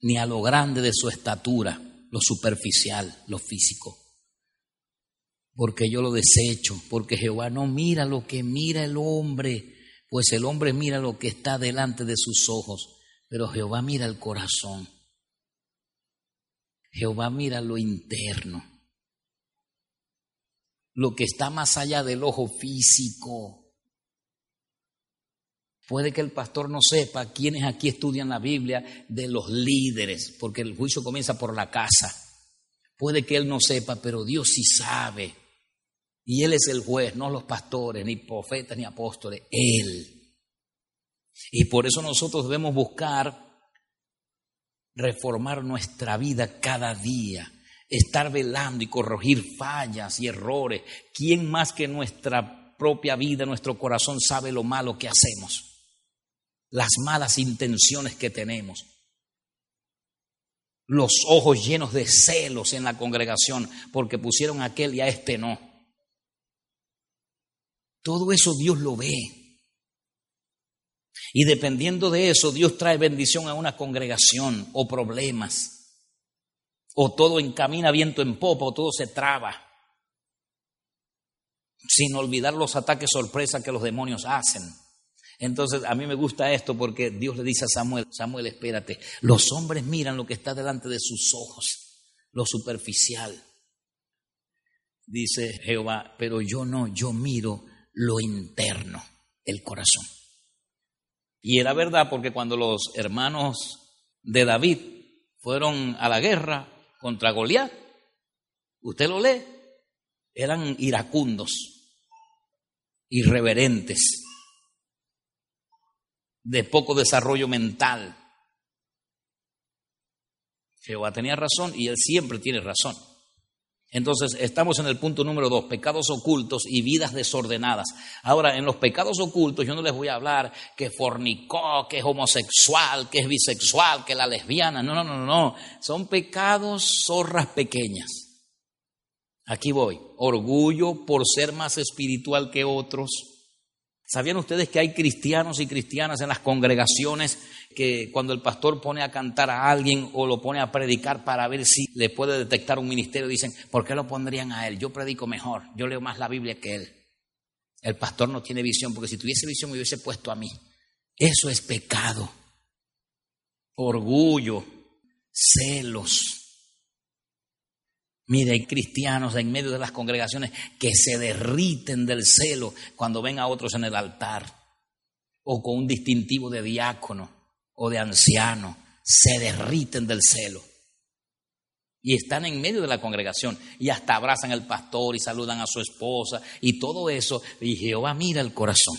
ni a lo grande de su estatura, lo superficial, lo físico. Porque yo lo desecho, porque Jehová no mira lo que mira el hombre, pues el hombre mira lo que está delante de sus ojos, pero Jehová mira el corazón. Jehová mira lo interno, lo que está más allá del ojo físico. Puede que el pastor no sepa quiénes aquí estudian la Biblia de los líderes, porque el juicio comienza por la casa. Puede que él no sepa, pero Dios sí sabe. Y Él es el juez, no los pastores, ni profetas, ni apóstoles, Él. Y por eso nosotros debemos buscar reformar nuestra vida cada día, estar velando y corregir fallas y errores. ¿Quién más que nuestra propia vida, nuestro corazón sabe lo malo que hacemos? Las malas intenciones que tenemos. Los ojos llenos de celos en la congregación porque pusieron a aquel y a este no. Todo eso Dios lo ve. Y dependiendo de eso, Dios trae bendición a una congregación o problemas. O todo encamina viento en popa o todo se traba. Sin olvidar los ataques sorpresa que los demonios hacen. Entonces, a mí me gusta esto porque Dios le dice a Samuel, Samuel, espérate, los hombres miran lo que está delante de sus ojos, lo superficial. Dice Jehová, pero yo no, yo miro lo interno, el corazón. Y era verdad porque cuando los hermanos de David fueron a la guerra contra Goliat, usted lo lee, eran iracundos, irreverentes, de poco desarrollo mental. Jehová tenía razón y él siempre tiene razón. Entonces, estamos en el punto número dos, pecados ocultos y vidas desordenadas. Ahora, en los pecados ocultos yo no les voy a hablar que fornicó, que es homosexual, que es bisexual, que la lesbiana. No, no, no, no. Son pecados zorras pequeñas. Aquí voy. Orgullo por ser más espiritual que otros. ¿Sabían ustedes que hay cristianos y cristianas en las congregaciones que cuando el pastor pone a cantar a alguien o lo pone a predicar para ver si le puede detectar un ministerio, dicen, ¿por qué lo pondrían a él? Yo predico mejor, yo leo más la Biblia que él. El pastor no tiene visión, porque si tuviese visión me hubiese puesto a mí. Eso es pecado. Orgullo, celos. Mire, hay cristianos en medio de las congregaciones que se derriten del celo cuando ven a otros en el altar o con un distintivo de diácono o de anciano se derriten del celo. Y están en medio de la congregación y hasta abrazan al pastor y saludan a su esposa y todo eso. Y Jehová mira el corazón,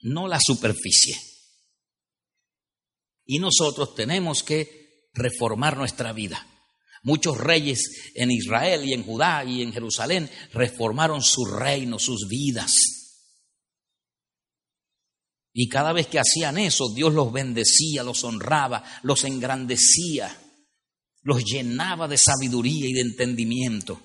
no la superficie. Y nosotros tenemos que reformar nuestra vida. Muchos reyes en Israel y en Judá y en Jerusalén reformaron su reino, sus vidas. Y cada vez que hacían eso, Dios los bendecía, los honraba, los engrandecía, los llenaba de sabiduría y de entendimiento.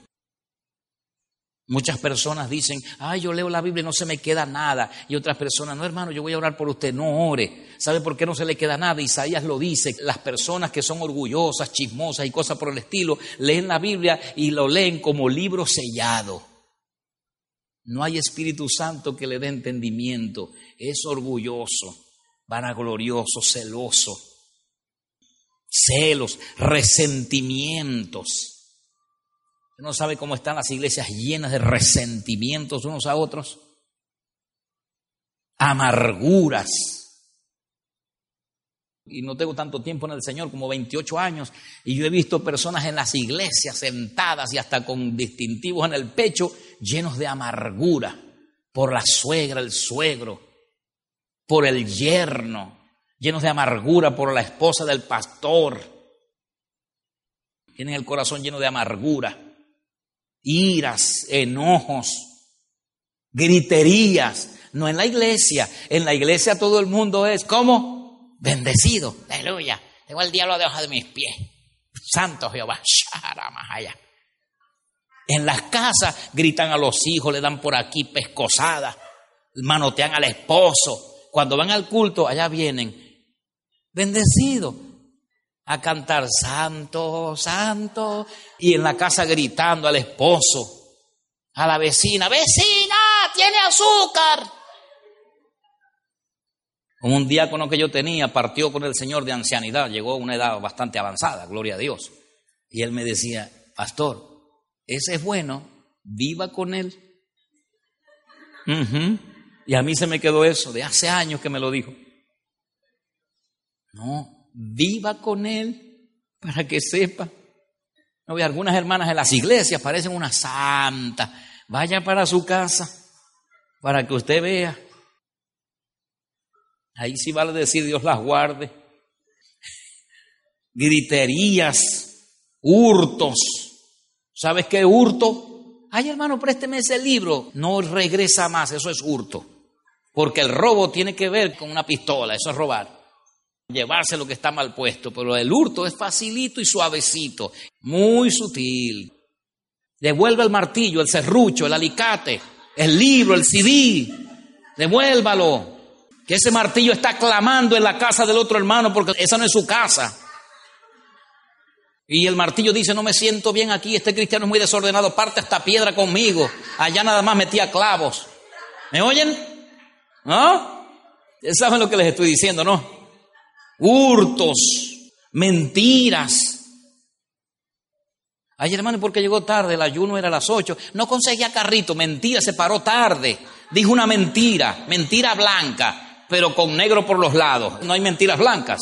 Muchas personas dicen, ay, yo leo la Biblia y no se me queda nada. Y otras personas, no, hermano, yo voy a orar por usted, no ore. ¿Sabe por qué no se le queda nada? Isaías lo dice, las personas que son orgullosas, chismosas y cosas por el estilo, leen la Biblia y lo leen como libro sellado. No hay Espíritu Santo que le dé entendimiento es orgulloso, vanaglorioso, celoso, celos, resentimientos. ¿No sabe cómo están las iglesias llenas de resentimientos unos a otros? Amarguras. Y no tengo tanto tiempo en el Señor, como 28 años, y yo he visto personas en las iglesias sentadas y hasta con distintivos en el pecho, llenos de amargura por la suegra, el suegro, por el yerno, llenos de amargura por la esposa del pastor. Tienen el corazón lleno de amargura, iras, enojos, griterías. No en la iglesia. En la iglesia todo el mundo es como bendecido. Aleluya. Tengo el diablo debajo de mis pies. Santo Jehová. En las casas gritan a los hijos, le dan por aquí pescosadas, manotean al esposo, cuando van al culto, allá vienen bendecidos a cantar santo, santo, y en la casa gritando al esposo, a la vecina, vecina, tiene azúcar. Como un diácono que yo tenía partió con el Señor de ancianidad, llegó a una edad bastante avanzada, gloria a Dios. Y él me decía, pastor, ese es bueno, viva con él. Y a mí se me quedó eso, de hace años que me lo dijo. No, viva con él para que sepa. No, algunas hermanas en las iglesias parecen una santa. Vaya para su casa para que usted vea. Ahí sí vale decir Dios las guarde. *laughs* Griterías, hurtos. ¿Sabes qué hurto? Ay, hermano, présteme ese libro. No regresa más, eso es hurto. Porque el robo tiene que ver con una pistola, eso es robar. Llevarse lo que está mal puesto, pero el hurto es facilito y suavecito, muy sutil. Devuelve el martillo, el serrucho, el alicate, el libro, el CD. Devuélvalo. Que ese martillo está clamando en la casa del otro hermano porque esa no es su casa. Y el martillo dice, no me siento bien aquí, este cristiano es muy desordenado, parte esta piedra conmigo. Allá nada más metía clavos. ¿Me oyen? ¿No? ¿Saben lo que les estoy diciendo, no? Hurtos, mentiras. Ay, hermano, porque llegó tarde, el ayuno era a las ocho. No conseguía carrito, mentira, se paró tarde. Dijo una mentira, mentira blanca, pero con negro por los lados. No hay mentiras blancas.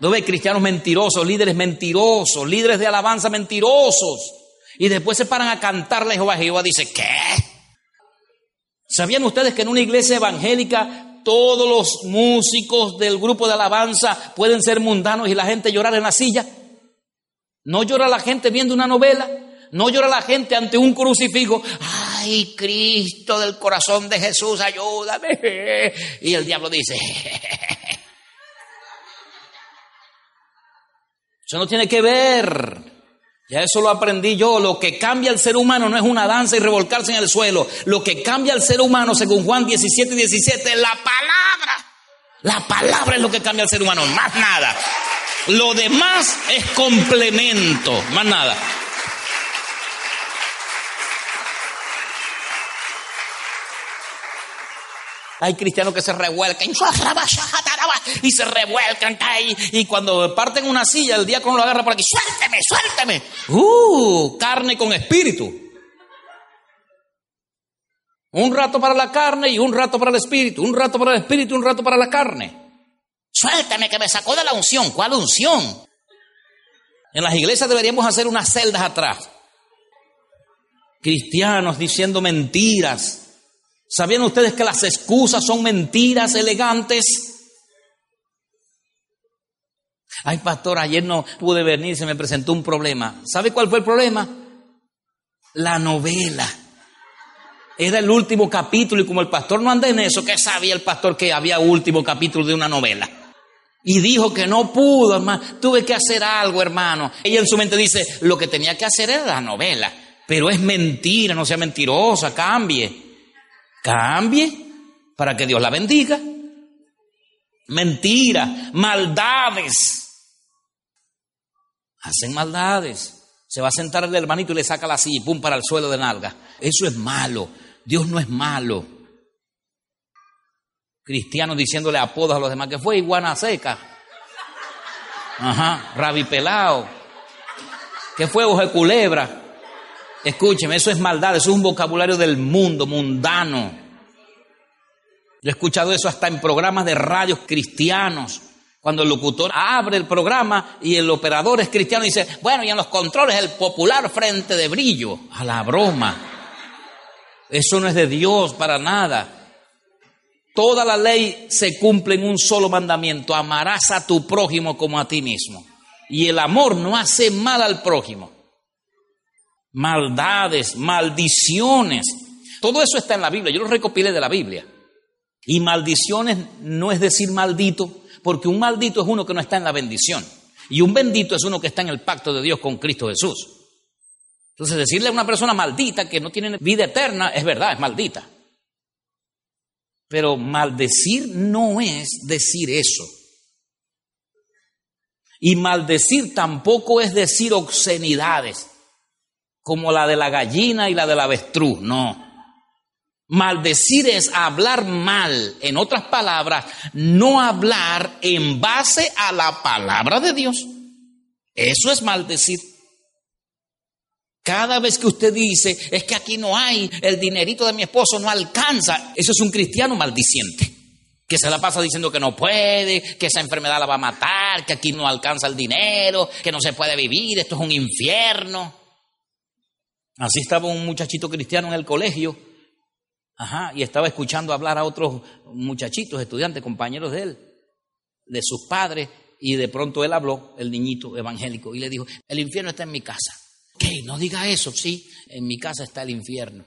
No ve cristianos mentirosos, líderes mentirosos, líderes de alabanza mentirosos. Y después se paran a cantarle Jehová. Jehová dice, ¿qué? ¿Sabían ustedes que en una iglesia evangélica todos los músicos del grupo de alabanza pueden ser mundanos y la gente llorar en la silla? No llora la gente viendo una novela, no llora la gente ante un crucifijo. Ay, Cristo del corazón de Jesús, ayúdame. Y el diablo dice, eso no tiene que ver. Ya eso lo aprendí yo. Lo que cambia al ser humano no es una danza y revolcarse en el suelo. Lo que cambia al ser humano, según Juan 17 y 17, es la palabra. La palabra es lo que cambia al ser humano, más nada. Lo demás es complemento, más nada. Hay cristianos que se revuelcan y se revuelcan y cuando parten una silla el diácono lo agarra por aquí, suélteme, suélteme. Uh, carne con espíritu. Un rato para la carne y un rato para el espíritu, un rato para el espíritu un rato para la carne. Suéltame que me sacó de la unción. ¿Cuál unción? En las iglesias deberíamos hacer unas celdas atrás. Cristianos diciendo mentiras. ¿Sabían ustedes que las excusas son mentiras elegantes? Ay, pastor, ayer no pude venir, se me presentó un problema. ¿Sabe cuál fue el problema? La novela. Era el último capítulo y como el pastor no anda en eso, ¿qué sabía el pastor que había último capítulo de una novela? Y dijo que no pudo, hermano. Tuve que hacer algo, hermano. Ella en su mente dice, lo que tenía que hacer era la novela. Pero es mentira, no sea mentirosa, cambie. Cambie para que Dios la bendiga. Mentira, maldades. Hacen maldades. Se va a sentar el hermanito y le saca la silla y pum para el suelo de nalga. Eso es malo. Dios no es malo cristianos diciéndole apodos a los demás, que fue iguana seca, ajá, rabipelao, que fue oje culebra. Escúcheme, eso es maldad, eso es un vocabulario del mundo, mundano. Yo he escuchado eso hasta en programas de radios cristianos. Cuando el locutor abre el programa y el operador es cristiano y dice, bueno, y en los controles el popular frente de brillo, a la broma. Eso no es de Dios para nada. Toda la ley se cumple en un solo mandamiento, amarás a tu prójimo como a ti mismo. Y el amor no hace mal al prójimo. Maldades, maldiciones, todo eso está en la Biblia, yo lo recopilé de la Biblia. Y maldiciones no es decir maldito, porque un maldito es uno que no está en la bendición. Y un bendito es uno que está en el pacto de Dios con Cristo Jesús. Entonces decirle a una persona maldita que no tiene vida eterna es verdad, es maldita. Pero maldecir no es decir eso. Y maldecir tampoco es decir obscenidades, como la de la gallina y la del avestruz, no. Maldecir es hablar mal, en otras palabras, no hablar en base a la palabra de Dios. Eso es maldecir. Cada vez que usted dice, es que aquí no hay, el dinerito de mi esposo no alcanza, eso es un cristiano maldiciente, que se la pasa diciendo que no puede, que esa enfermedad la va a matar, que aquí no alcanza el dinero, que no se puede vivir, esto es un infierno. Así estaba un muchachito cristiano en el colegio, ajá, y estaba escuchando hablar a otros muchachitos, estudiantes, compañeros de él, de sus padres, y de pronto él habló, el niñito evangélico, y le dijo, el infierno está en mi casa. ¿Qué? No diga eso, sí, en mi casa está el infierno.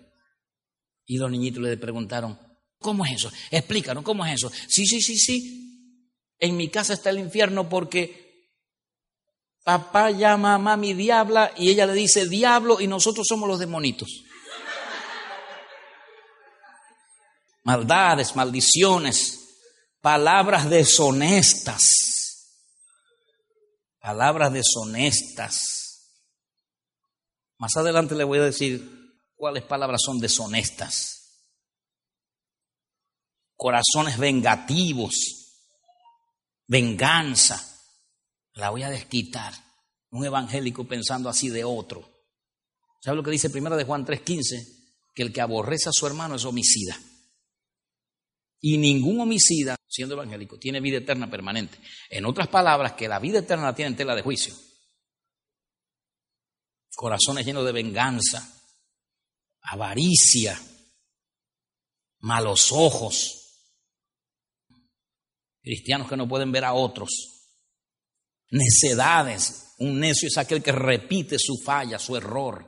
Y los niñitos le preguntaron, ¿cómo es eso? Explícanos, ¿cómo es eso? Sí, sí, sí, sí. En mi casa está el infierno porque papá llama a mami diabla y ella le dice diablo y nosotros somos los demonitos. Maldades, maldiciones, palabras deshonestas. Palabras deshonestas más adelante le voy a decir cuáles palabras son deshonestas. Corazones vengativos, venganza. La voy a desquitar. Un evangélico pensando así de otro. ¿Sabe lo que dice primero de Juan 3:15? Que el que aborrece a su hermano es homicida. Y ningún homicida, siendo evangélico, tiene vida eterna permanente. En otras palabras, que la vida eterna la tiene en tela de juicio. Corazones llenos de venganza, avaricia, malos ojos, cristianos que no pueden ver a otros, necedades, un necio es aquel que repite su falla, su error,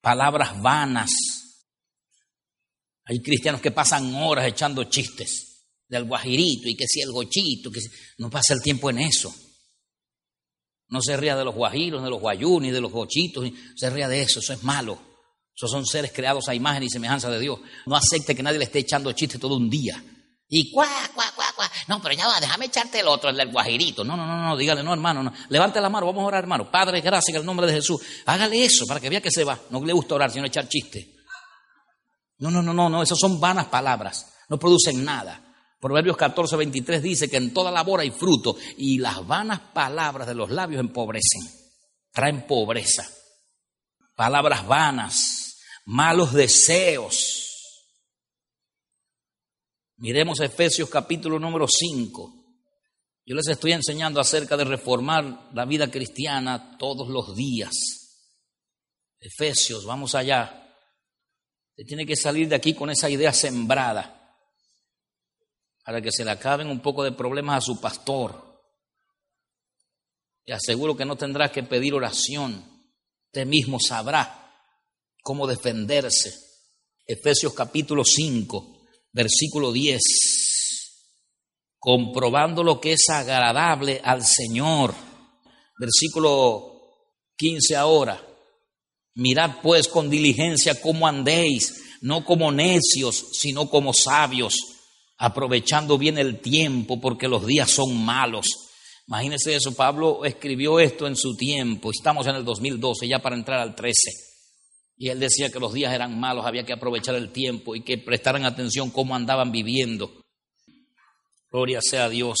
palabras vanas. Hay cristianos que pasan horas echando chistes del guajirito y que si el gochito, que no pasa el tiempo en eso. No se ría de los guajiros, de los guayunis, de los gochitos, se ría de eso, eso es malo. Esos son seres creados a imagen y semejanza de Dios. No acepte que nadie le esté echando chistes todo un día. Y cuá, cuá, cuá, cuá. No, pero ya va, déjame echarte el otro, el guajirito. No, no, no, no, dígale, no, hermano, no. Levante la mano, vamos a orar, hermano. Padre, gracias en el nombre de Jesús. Hágale eso para que vea que se va. No le gusta orar, sino echar chistes. No, no, no, no, no, esas son vanas palabras. No producen nada. Proverbios 14, 23 dice que en toda labor hay fruto y las vanas palabras de los labios empobrecen, traen pobreza. Palabras vanas, malos deseos. Miremos Efesios capítulo número 5. Yo les estoy enseñando acerca de reformar la vida cristiana todos los días. Efesios, vamos allá. Se tiene que salir de aquí con esa idea sembrada para que se le acaben un poco de problemas a su pastor. Y aseguro que no tendrá que pedir oración. Usted mismo sabrá cómo defenderse. Efesios capítulo 5, versículo 10. Comprobando lo que es agradable al Señor. Versículo 15 ahora. Mirad pues con diligencia cómo andéis, no como necios, sino como sabios aprovechando bien el tiempo porque los días son malos. Imagínense eso, Pablo escribió esto en su tiempo, estamos en el 2012, ya para entrar al 13. Y él decía que los días eran malos, había que aprovechar el tiempo y que prestaran atención cómo andaban viviendo. Gloria sea a Dios.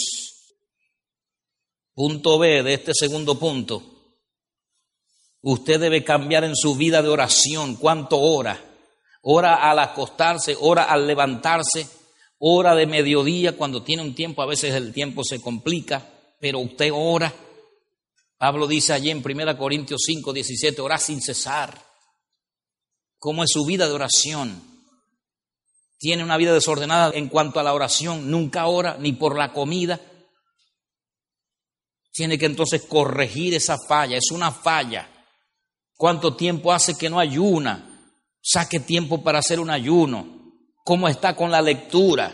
Punto B de este segundo punto. Usted debe cambiar en su vida de oración. ¿Cuánto ora? Ora al acostarse, ora al levantarse, hora de mediodía, cuando tiene un tiempo, a veces el tiempo se complica, pero usted ora. Pablo dice allí en 1 Corintios 5, 17, ora sin cesar. ¿Cómo es su vida de oración? Tiene una vida desordenada en cuanto a la oración, nunca ora ni por la comida. Tiene que entonces corregir esa falla, es una falla. ¿Cuánto tiempo hace que no ayuna? Saque tiempo para hacer un ayuno cómo está con la lectura.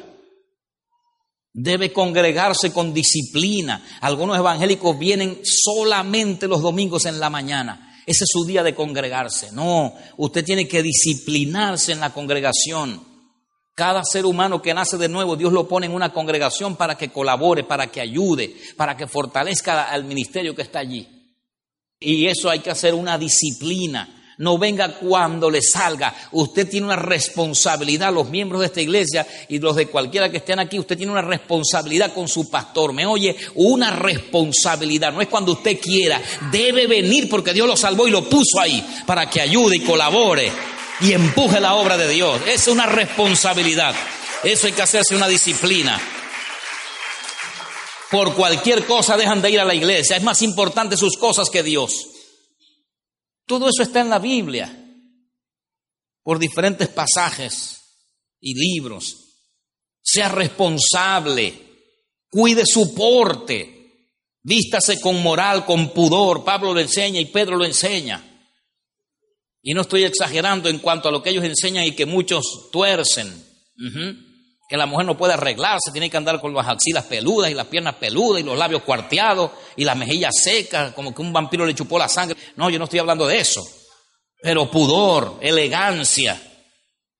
Debe congregarse con disciplina. Algunos evangélicos vienen solamente los domingos en la mañana. Ese es su día de congregarse. No, usted tiene que disciplinarse en la congregación. Cada ser humano que nace de nuevo, Dios lo pone en una congregación para que colabore, para que ayude, para que fortalezca al ministerio que está allí. Y eso hay que hacer una disciplina no venga cuando le salga. Usted tiene una responsabilidad, los miembros de esta iglesia y los de cualquiera que estén aquí, usted tiene una responsabilidad con su pastor. ¿Me oye? Una responsabilidad. No es cuando usted quiera. Debe venir porque Dios lo salvó y lo puso ahí para que ayude y colabore y empuje la obra de Dios. Es una responsabilidad. Eso hay que hacerse una disciplina. Por cualquier cosa dejan de ir a la iglesia. Es más importante sus cosas que Dios. Todo eso está en la Biblia, por diferentes pasajes y libros. Sea responsable, cuide su porte, vístase con moral, con pudor. Pablo lo enseña y Pedro lo enseña. Y no estoy exagerando en cuanto a lo que ellos enseñan y que muchos tuercen. Que la mujer no puede arreglarse, tiene que andar con las axilas peludas y las piernas peludas y los labios cuarteados y las mejillas secas, como que un vampiro le chupó la sangre. No, yo no estoy hablando de eso. Pero pudor, elegancia,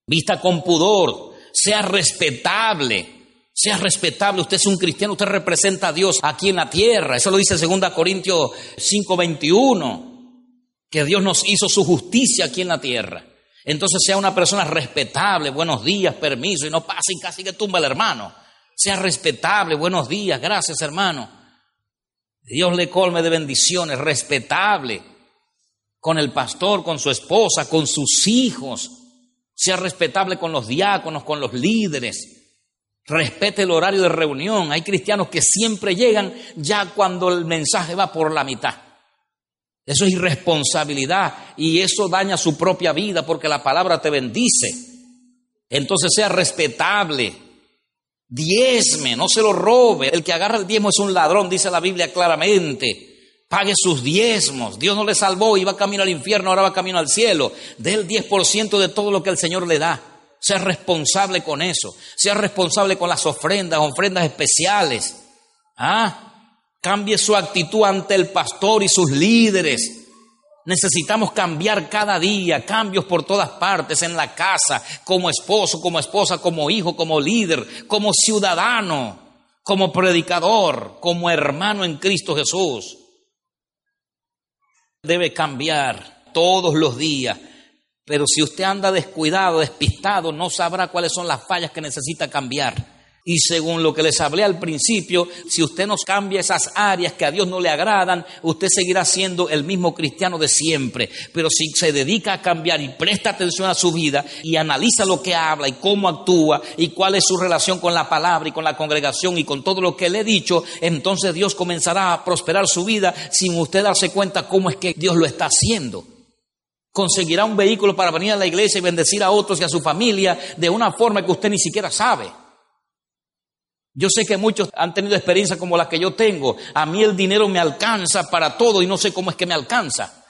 vista con pudor, sea respetable. Sea respetable, usted es un cristiano, usted representa a Dios aquí en la tierra. Eso lo dice 2 Corintios 5:21, que Dios nos hizo su justicia aquí en la tierra. Entonces sea una persona respetable, buenos días, permiso, y no pase y casi que tumba el hermano. Sea respetable, buenos días, gracias hermano. Dios le colme de bendiciones, respetable con el pastor, con su esposa, con sus hijos. Sea respetable con los diáconos, con los líderes. Respete el horario de reunión. Hay cristianos que siempre llegan ya cuando el mensaje va por la mitad. Eso es irresponsabilidad y eso daña su propia vida porque la palabra te bendice. Entonces sea respetable, diezme, no se lo robe. El que agarra el diezmo es un ladrón, dice la Biblia claramente. Pague sus diezmos. Dios no le salvó, iba camino al infierno, ahora va camino al cielo. Dé el 10% de todo lo que el Señor le da. Sea responsable con eso. Sea responsable con las ofrendas, ofrendas especiales. ¿Ah? Cambie su actitud ante el pastor y sus líderes. Necesitamos cambiar cada día, cambios por todas partes, en la casa, como esposo, como esposa, como hijo, como líder, como ciudadano, como predicador, como hermano en Cristo Jesús. Debe cambiar todos los días. Pero si usted anda descuidado, despistado, no sabrá cuáles son las fallas que necesita cambiar. Y según lo que les hablé al principio, si usted nos cambia esas áreas que a Dios no le agradan, usted seguirá siendo el mismo cristiano de siempre. Pero si se dedica a cambiar y presta atención a su vida y analiza lo que habla y cómo actúa y cuál es su relación con la palabra y con la congregación y con todo lo que le he dicho, entonces Dios comenzará a prosperar su vida sin usted darse cuenta cómo es que Dios lo está haciendo conseguirá un vehículo para venir a la iglesia y bendecir a otros y a su familia de una forma que usted ni siquiera sabe. Yo sé que muchos han tenido experiencias como las que yo tengo. A mí el dinero me alcanza para todo y no sé cómo es que me alcanza.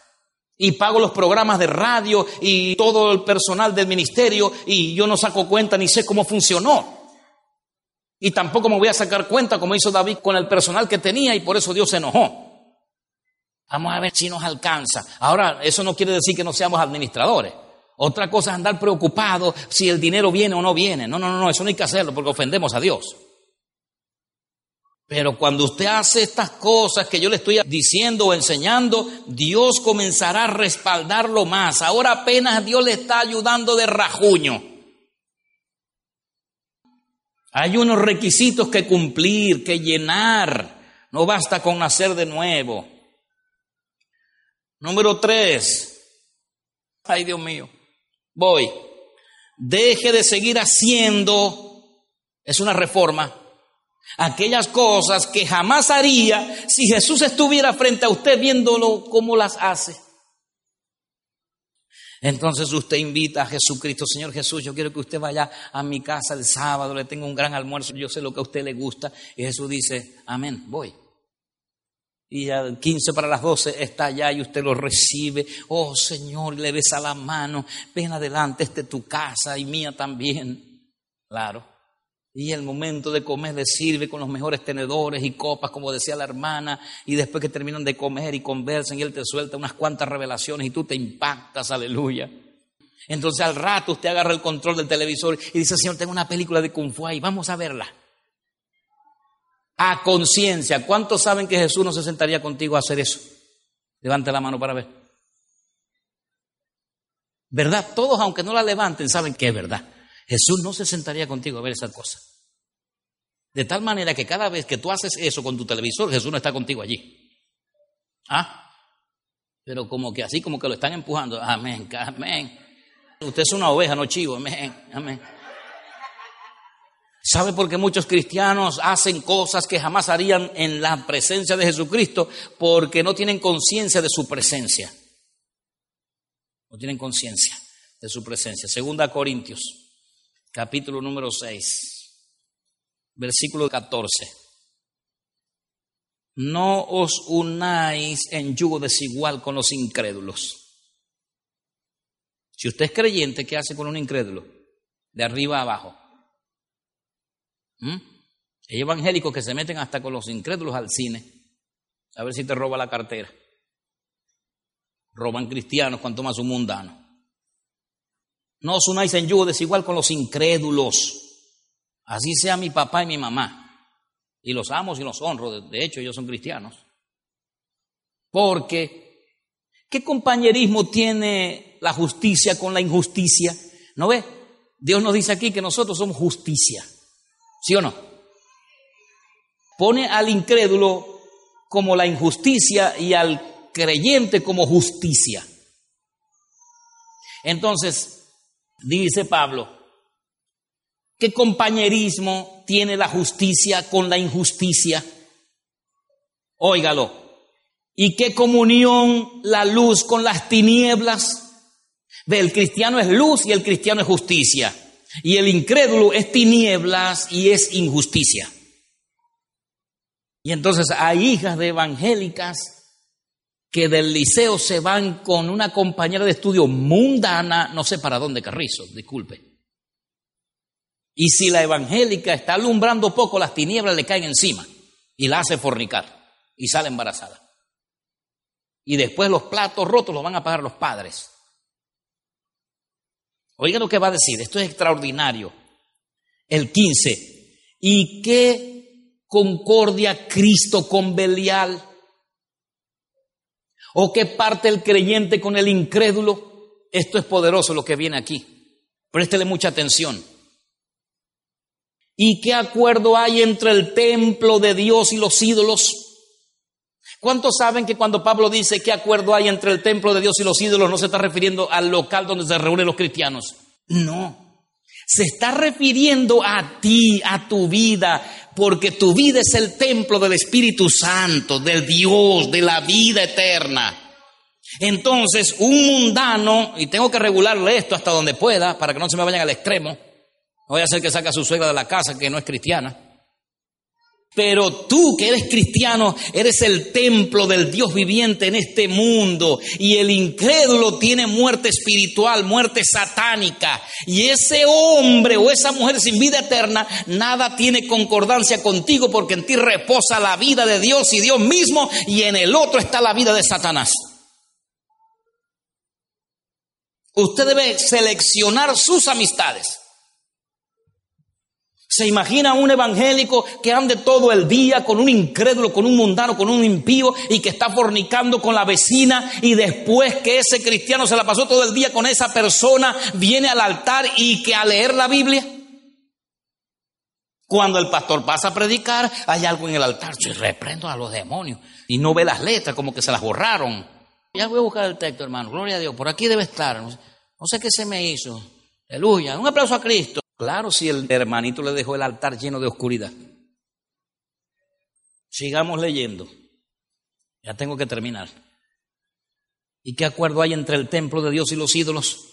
Y pago los programas de radio y todo el personal del ministerio y yo no saco cuenta ni sé cómo funcionó. Y tampoco me voy a sacar cuenta como hizo David con el personal que tenía y por eso Dios se enojó. Vamos a ver si nos alcanza. Ahora, eso no quiere decir que no seamos administradores. Otra cosa es andar preocupado si el dinero viene o no viene. No, no, no, eso no hay que hacerlo porque ofendemos a Dios. Pero cuando usted hace estas cosas que yo le estoy diciendo o enseñando, Dios comenzará a respaldarlo más. Ahora apenas Dios le está ayudando de rajuño. Hay unos requisitos que cumplir, que llenar. No basta con nacer de nuevo. Número tres. Ay, Dios mío. Voy. Deje de seguir haciendo. Es una reforma aquellas cosas que jamás haría si Jesús estuviera frente a usted viéndolo como las hace. Entonces usted invita a Jesucristo, Señor Jesús, yo quiero que usted vaya a mi casa el sábado, le tengo un gran almuerzo, yo sé lo que a usted le gusta. Y Jesús dice, amén, voy. Y al 15 para las 12 está allá y usted lo recibe. Oh Señor, le besa la mano, ven adelante, este es tu casa y mía también. Claro. Y el momento de comer le sirve con los mejores tenedores y copas, como decía la hermana, y después que terminan de comer y conversan y él te suelta unas cuantas revelaciones y tú te impactas, aleluya. Entonces al rato usted agarra el control del televisor y dice, Señor, tengo una película de Kung Fu ahí, vamos a verla. A conciencia, ¿cuántos saben que Jesús no se sentaría contigo a hacer eso? Levante la mano para ver. ¿Verdad? Todos, aunque no la levanten, saben que es verdad. Jesús no se sentaría contigo a ver esa cosa. De tal manera que cada vez que tú haces eso con tu televisor, Jesús no está contigo allí. ¿Ah? Pero como que así, como que lo están empujando. Amén, amén. Usted es una oveja, no chivo. Amén, amén. ¿Sabe por qué muchos cristianos hacen cosas que jamás harían en la presencia de Jesucristo? Porque no tienen conciencia de su presencia. No tienen conciencia de su presencia. Segunda Corintios, capítulo número 6, versículo 14. No os unáis en yugo desigual con los incrédulos. Si usted es creyente, ¿qué hace con un incrédulo? De arriba a abajo. ¿Mm? Hay evangélicos que se meten hasta con los incrédulos al cine, a ver si te roba la cartera. Roban cristianos, cuanto más un mundano. No os unáis en yugo desigual con los incrédulos. Así sea mi papá y mi mamá. Y los amo y los honro. De hecho, ellos son cristianos. Porque, ¿qué compañerismo tiene la justicia con la injusticia? ¿No ve? Dios nos dice aquí que nosotros somos justicia. ¿Sí o no? Pone al incrédulo como la injusticia y al creyente como justicia. Entonces, dice Pablo, ¿qué compañerismo tiene la justicia con la injusticia? Óigalo. ¿Y qué comunión la luz con las tinieblas? Ve, el cristiano es luz y el cristiano es justicia. Y el incrédulo es tinieblas y es injusticia. Y entonces hay hijas de evangélicas que del liceo se van con una compañera de estudio mundana, no sé para dónde, Carrizo, disculpe. Y si la evangélica está alumbrando poco, las tinieblas le caen encima y la hace fornicar y sale embarazada. Y después los platos rotos los van a pagar los padres. Oiga lo que va a decir, esto es extraordinario. El 15. ¿Y qué concordia Cristo con Belial? ¿O qué parte el creyente con el incrédulo? Esto es poderoso lo que viene aquí. Préstele mucha atención. ¿Y qué acuerdo hay entre el templo de Dios y los ídolos? ¿Cuántos saben que cuando Pablo dice qué acuerdo hay entre el templo de Dios y los ídolos no se está refiriendo al local donde se reúnen los cristianos? No. Se está refiriendo a ti, a tu vida, porque tu vida es el templo del Espíritu Santo, del Dios, de la vida eterna. Entonces, un mundano, y tengo que regularle esto hasta donde pueda, para que no se me vayan al extremo, no voy a hacer que saque a su suegra de la casa, que no es cristiana. Pero tú que eres cristiano, eres el templo del Dios viviente en este mundo. Y el incrédulo tiene muerte espiritual, muerte satánica. Y ese hombre o esa mujer sin vida eterna, nada tiene concordancia contigo porque en ti reposa la vida de Dios y Dios mismo y en el otro está la vida de Satanás. Usted debe seleccionar sus amistades. ¿Se imagina un evangélico que ande todo el día con un incrédulo, con un mundano, con un impío y que está fornicando con la vecina y después que ese cristiano se la pasó todo el día con esa persona, viene al altar y que a leer la Biblia? Cuando el pastor pasa a predicar, hay algo en el altar, se reprendo a los demonios y no ve las letras, como que se las borraron. Ya voy a buscar el texto, hermano, gloria a Dios, por aquí debe estar, no sé qué se me hizo. Aleluya, un aplauso a Cristo. Claro, si el hermanito le dejó el altar lleno de oscuridad. Sigamos leyendo. Ya tengo que terminar. ¿Y qué acuerdo hay entre el templo de Dios y los ídolos?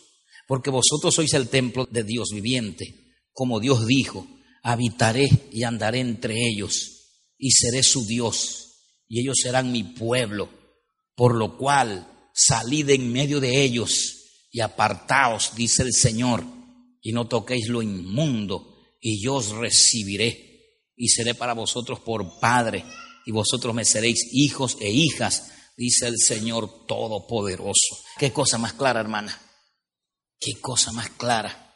Porque vosotros sois el templo de Dios viviente. Como Dios dijo, habitaré y andaré entre ellos y seré su Dios y ellos serán mi pueblo. Por lo cual salid en medio de ellos y apartaos, dice el Señor y no toquéis lo inmundo, y yo os recibiré, y seré para vosotros por Padre, y vosotros me seréis hijos e hijas, dice el Señor Todopoderoso. Qué cosa más clara, hermana. Qué cosa más clara.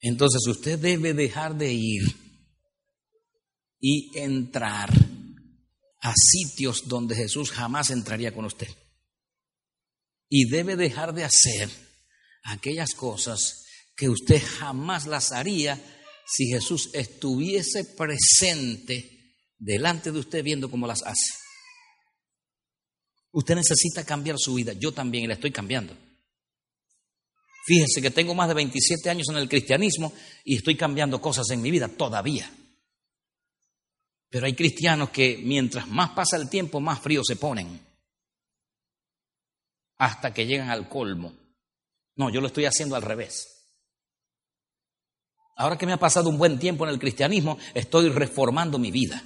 Entonces usted debe dejar de ir y entrar a sitios donde Jesús jamás entraría con usted. Y debe dejar de hacer aquellas cosas que usted jamás las haría si Jesús estuviese presente delante de usted viendo cómo las hace. Usted necesita cambiar su vida, yo también la estoy cambiando. Fíjense que tengo más de 27 años en el cristianismo y estoy cambiando cosas en mi vida todavía. Pero hay cristianos que mientras más pasa el tiempo, más frío se ponen. Hasta que llegan al colmo. No, yo lo estoy haciendo al revés. Ahora que me ha pasado un buen tiempo en el cristianismo, estoy reformando mi vida.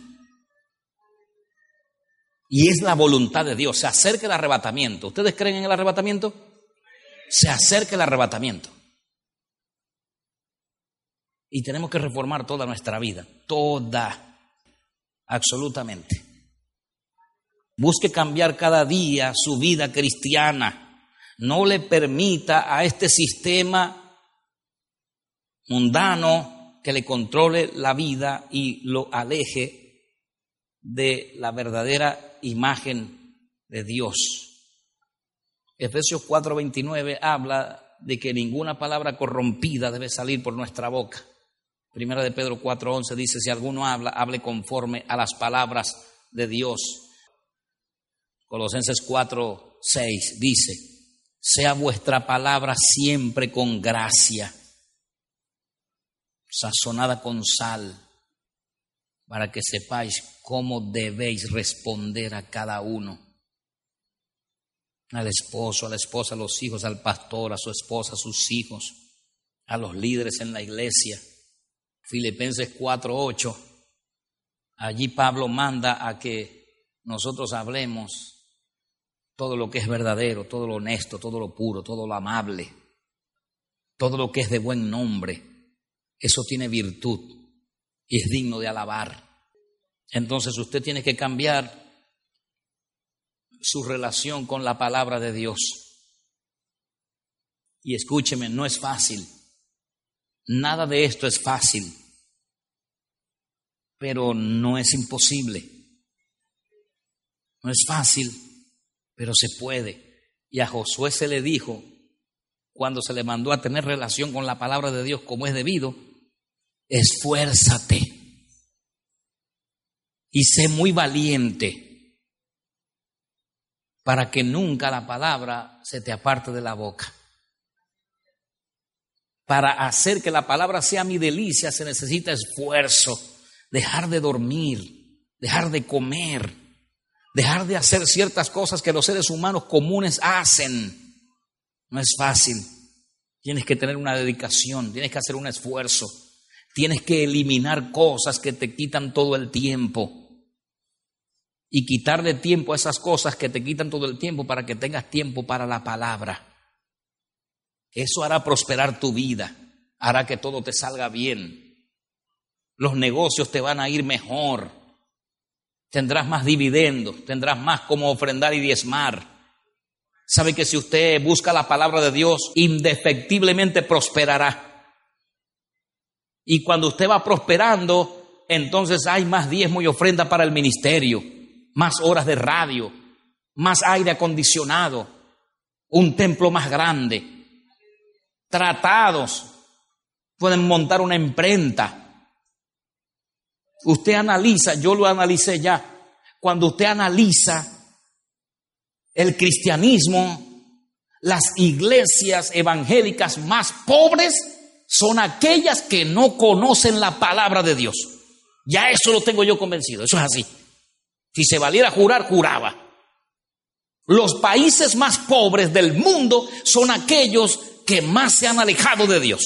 Y es la voluntad de Dios. Se acerca el arrebatamiento. ¿Ustedes creen en el arrebatamiento? Se acerca el arrebatamiento. Y tenemos que reformar toda nuestra vida. Toda absolutamente. Busque cambiar cada día su vida cristiana. No le permita a este sistema mundano que le controle la vida y lo aleje de la verdadera imagen de Dios. Efesios 4:29 habla de que ninguna palabra corrompida debe salir por nuestra boca Primera de Pedro 4:11 dice, si alguno habla, hable conforme a las palabras de Dios. Colosenses 4:6 dice, sea vuestra palabra siempre con gracia, sazonada con sal, para que sepáis cómo debéis responder a cada uno. Al esposo, a la esposa, a los hijos, al pastor, a su esposa, a sus hijos, a los líderes en la iglesia Filipenses 4:8, allí Pablo manda a que nosotros hablemos todo lo que es verdadero, todo lo honesto, todo lo puro, todo lo amable, todo lo que es de buen nombre. Eso tiene virtud y es digno de alabar. Entonces usted tiene que cambiar su relación con la palabra de Dios. Y escúcheme, no es fácil. Nada de esto es fácil, pero no es imposible. No es fácil, pero se puede. Y a Josué se le dijo, cuando se le mandó a tener relación con la palabra de Dios como es debido, esfuérzate y sé muy valiente para que nunca la palabra se te aparte de la boca. Para hacer que la palabra sea mi delicia se necesita esfuerzo, dejar de dormir, dejar de comer, dejar de hacer ciertas cosas que los seres humanos comunes hacen. No es fácil. Tienes que tener una dedicación, tienes que hacer un esfuerzo, tienes que eliminar cosas que te quitan todo el tiempo y quitarle tiempo a esas cosas que te quitan todo el tiempo para que tengas tiempo para la palabra. Eso hará prosperar tu vida, hará que todo te salga bien. Los negocios te van a ir mejor. Tendrás más dividendos, tendrás más como ofrendar y diezmar. Sabe que si usted busca la palabra de Dios, indefectiblemente prosperará. Y cuando usted va prosperando, entonces hay más diezmo y ofrenda para el ministerio, más horas de radio, más aire acondicionado, un templo más grande, tratados, pueden montar una imprenta. Usted analiza, yo lo analicé ya, cuando usted analiza el cristianismo, las iglesias evangélicas más pobres son aquellas que no conocen la palabra de Dios. Ya eso lo tengo yo convencido, eso es así. Si se valiera jurar, juraba. Los países más pobres del mundo son aquellos que más se han alejado de Dios.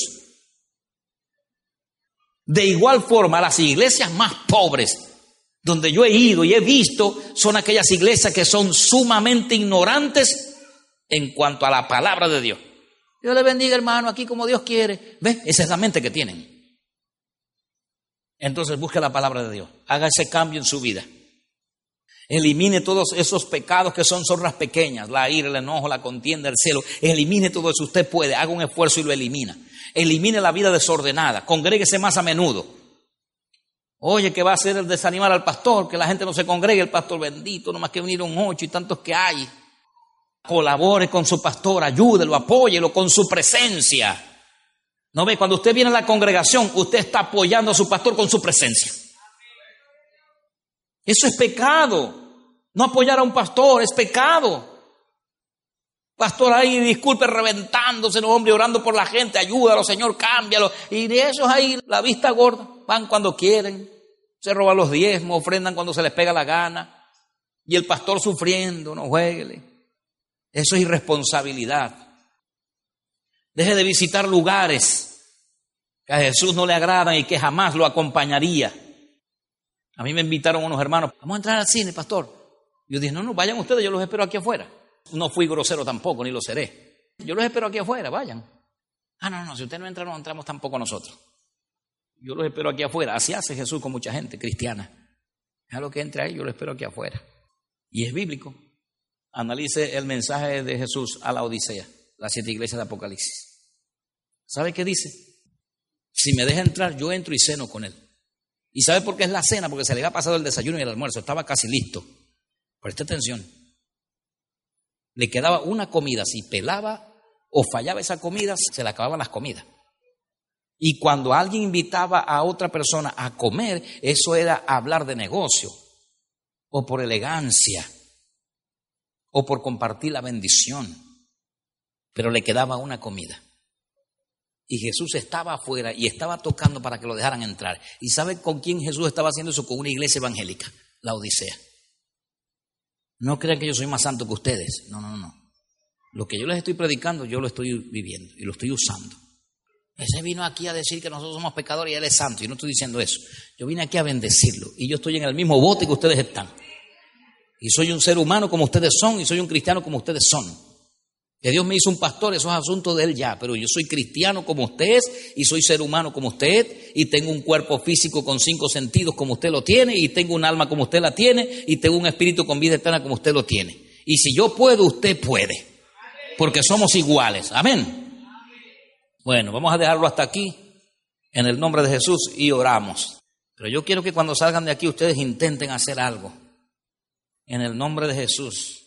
De igual forma, las iglesias más pobres, donde yo he ido y he visto, son aquellas iglesias que son sumamente ignorantes en cuanto a la palabra de Dios. Dios le bendiga, hermano, aquí como Dios quiere. ¿Ve? Esa es la mente que tienen. Entonces busque la palabra de Dios. Haga ese cambio en su vida. Elimine todos esos pecados que son zorras pequeñas, la ira, el enojo, la contienda, el celo. Elimine todo eso. Usted puede, haga un esfuerzo y lo elimina. Elimine la vida desordenada. Congréguese más a menudo. Oye, ¿qué va a hacer el desanimar al pastor? Que la gente no se congregue, el pastor bendito, no más que venir un ocho y tantos que hay. Colabore con su pastor, ayúdelo, apóyelo con su presencia. No ve, cuando usted viene a la congregación, usted está apoyando a su pastor con su presencia. Eso es pecado. No apoyar a un pastor es pecado. Pastor ahí, disculpe, reventándose, no hombre, orando por la gente, ayúdalo, Señor, cámbialo. Y de esos ahí, la vista gorda, van cuando quieren, se roban los diezmos, ofrendan cuando se les pega la gana. Y el pastor sufriendo, no juegue. Eso es irresponsabilidad. Deje de visitar lugares que a Jesús no le agradan y que jamás lo acompañaría. A mí me invitaron unos hermanos, vamos a entrar al cine, pastor. Yo dije, no, no, vayan ustedes, yo los espero aquí afuera. No fui grosero tampoco, ni lo seré. Yo los espero aquí afuera, vayan. Ah, no, no, si ustedes no entran, no entramos tampoco nosotros. Yo los espero aquí afuera. Así hace Jesús con mucha gente cristiana. lo que entre ahí, yo lo espero aquí afuera. Y es bíblico. Analice el mensaje de Jesús a la Odisea, las siete iglesias de Apocalipsis. ¿Sabe qué dice? Si me deja entrar, yo entro y ceno con él. ¿Y sabe por qué es la cena? Porque se le ha pasado el desayuno y el almuerzo, estaba casi listo. Preste atención. Le quedaba una comida, si pelaba o fallaba esa comida, se le acababan las comidas. Y cuando alguien invitaba a otra persona a comer, eso era hablar de negocio, o por elegancia, o por compartir la bendición. Pero le quedaba una comida. Y Jesús estaba afuera y estaba tocando para que lo dejaran entrar. ¿Y sabe con quién Jesús estaba haciendo eso? Con una iglesia evangélica, la Odisea. No crean que yo soy más santo que ustedes. No, no, no. Lo que yo les estoy predicando, yo lo estoy viviendo y lo estoy usando. Ese vino aquí a decir que nosotros somos pecadores y Él es santo. Yo no estoy diciendo eso. Yo vine aquí a bendecirlo. Y yo estoy en el mismo bote que ustedes están. Y soy un ser humano como ustedes son y soy un cristiano como ustedes son. Que Dios me hizo un pastor, eso es asunto de Él ya, pero yo soy cristiano como usted y soy ser humano como usted y tengo un cuerpo físico con cinco sentidos como usted lo tiene y tengo un alma como usted la tiene y tengo un espíritu con vida eterna como usted lo tiene. Y si yo puedo, usted puede, porque somos iguales. Amén. Bueno, vamos a dejarlo hasta aquí en el nombre de Jesús y oramos. Pero yo quiero que cuando salgan de aquí ustedes intenten hacer algo en el nombre de Jesús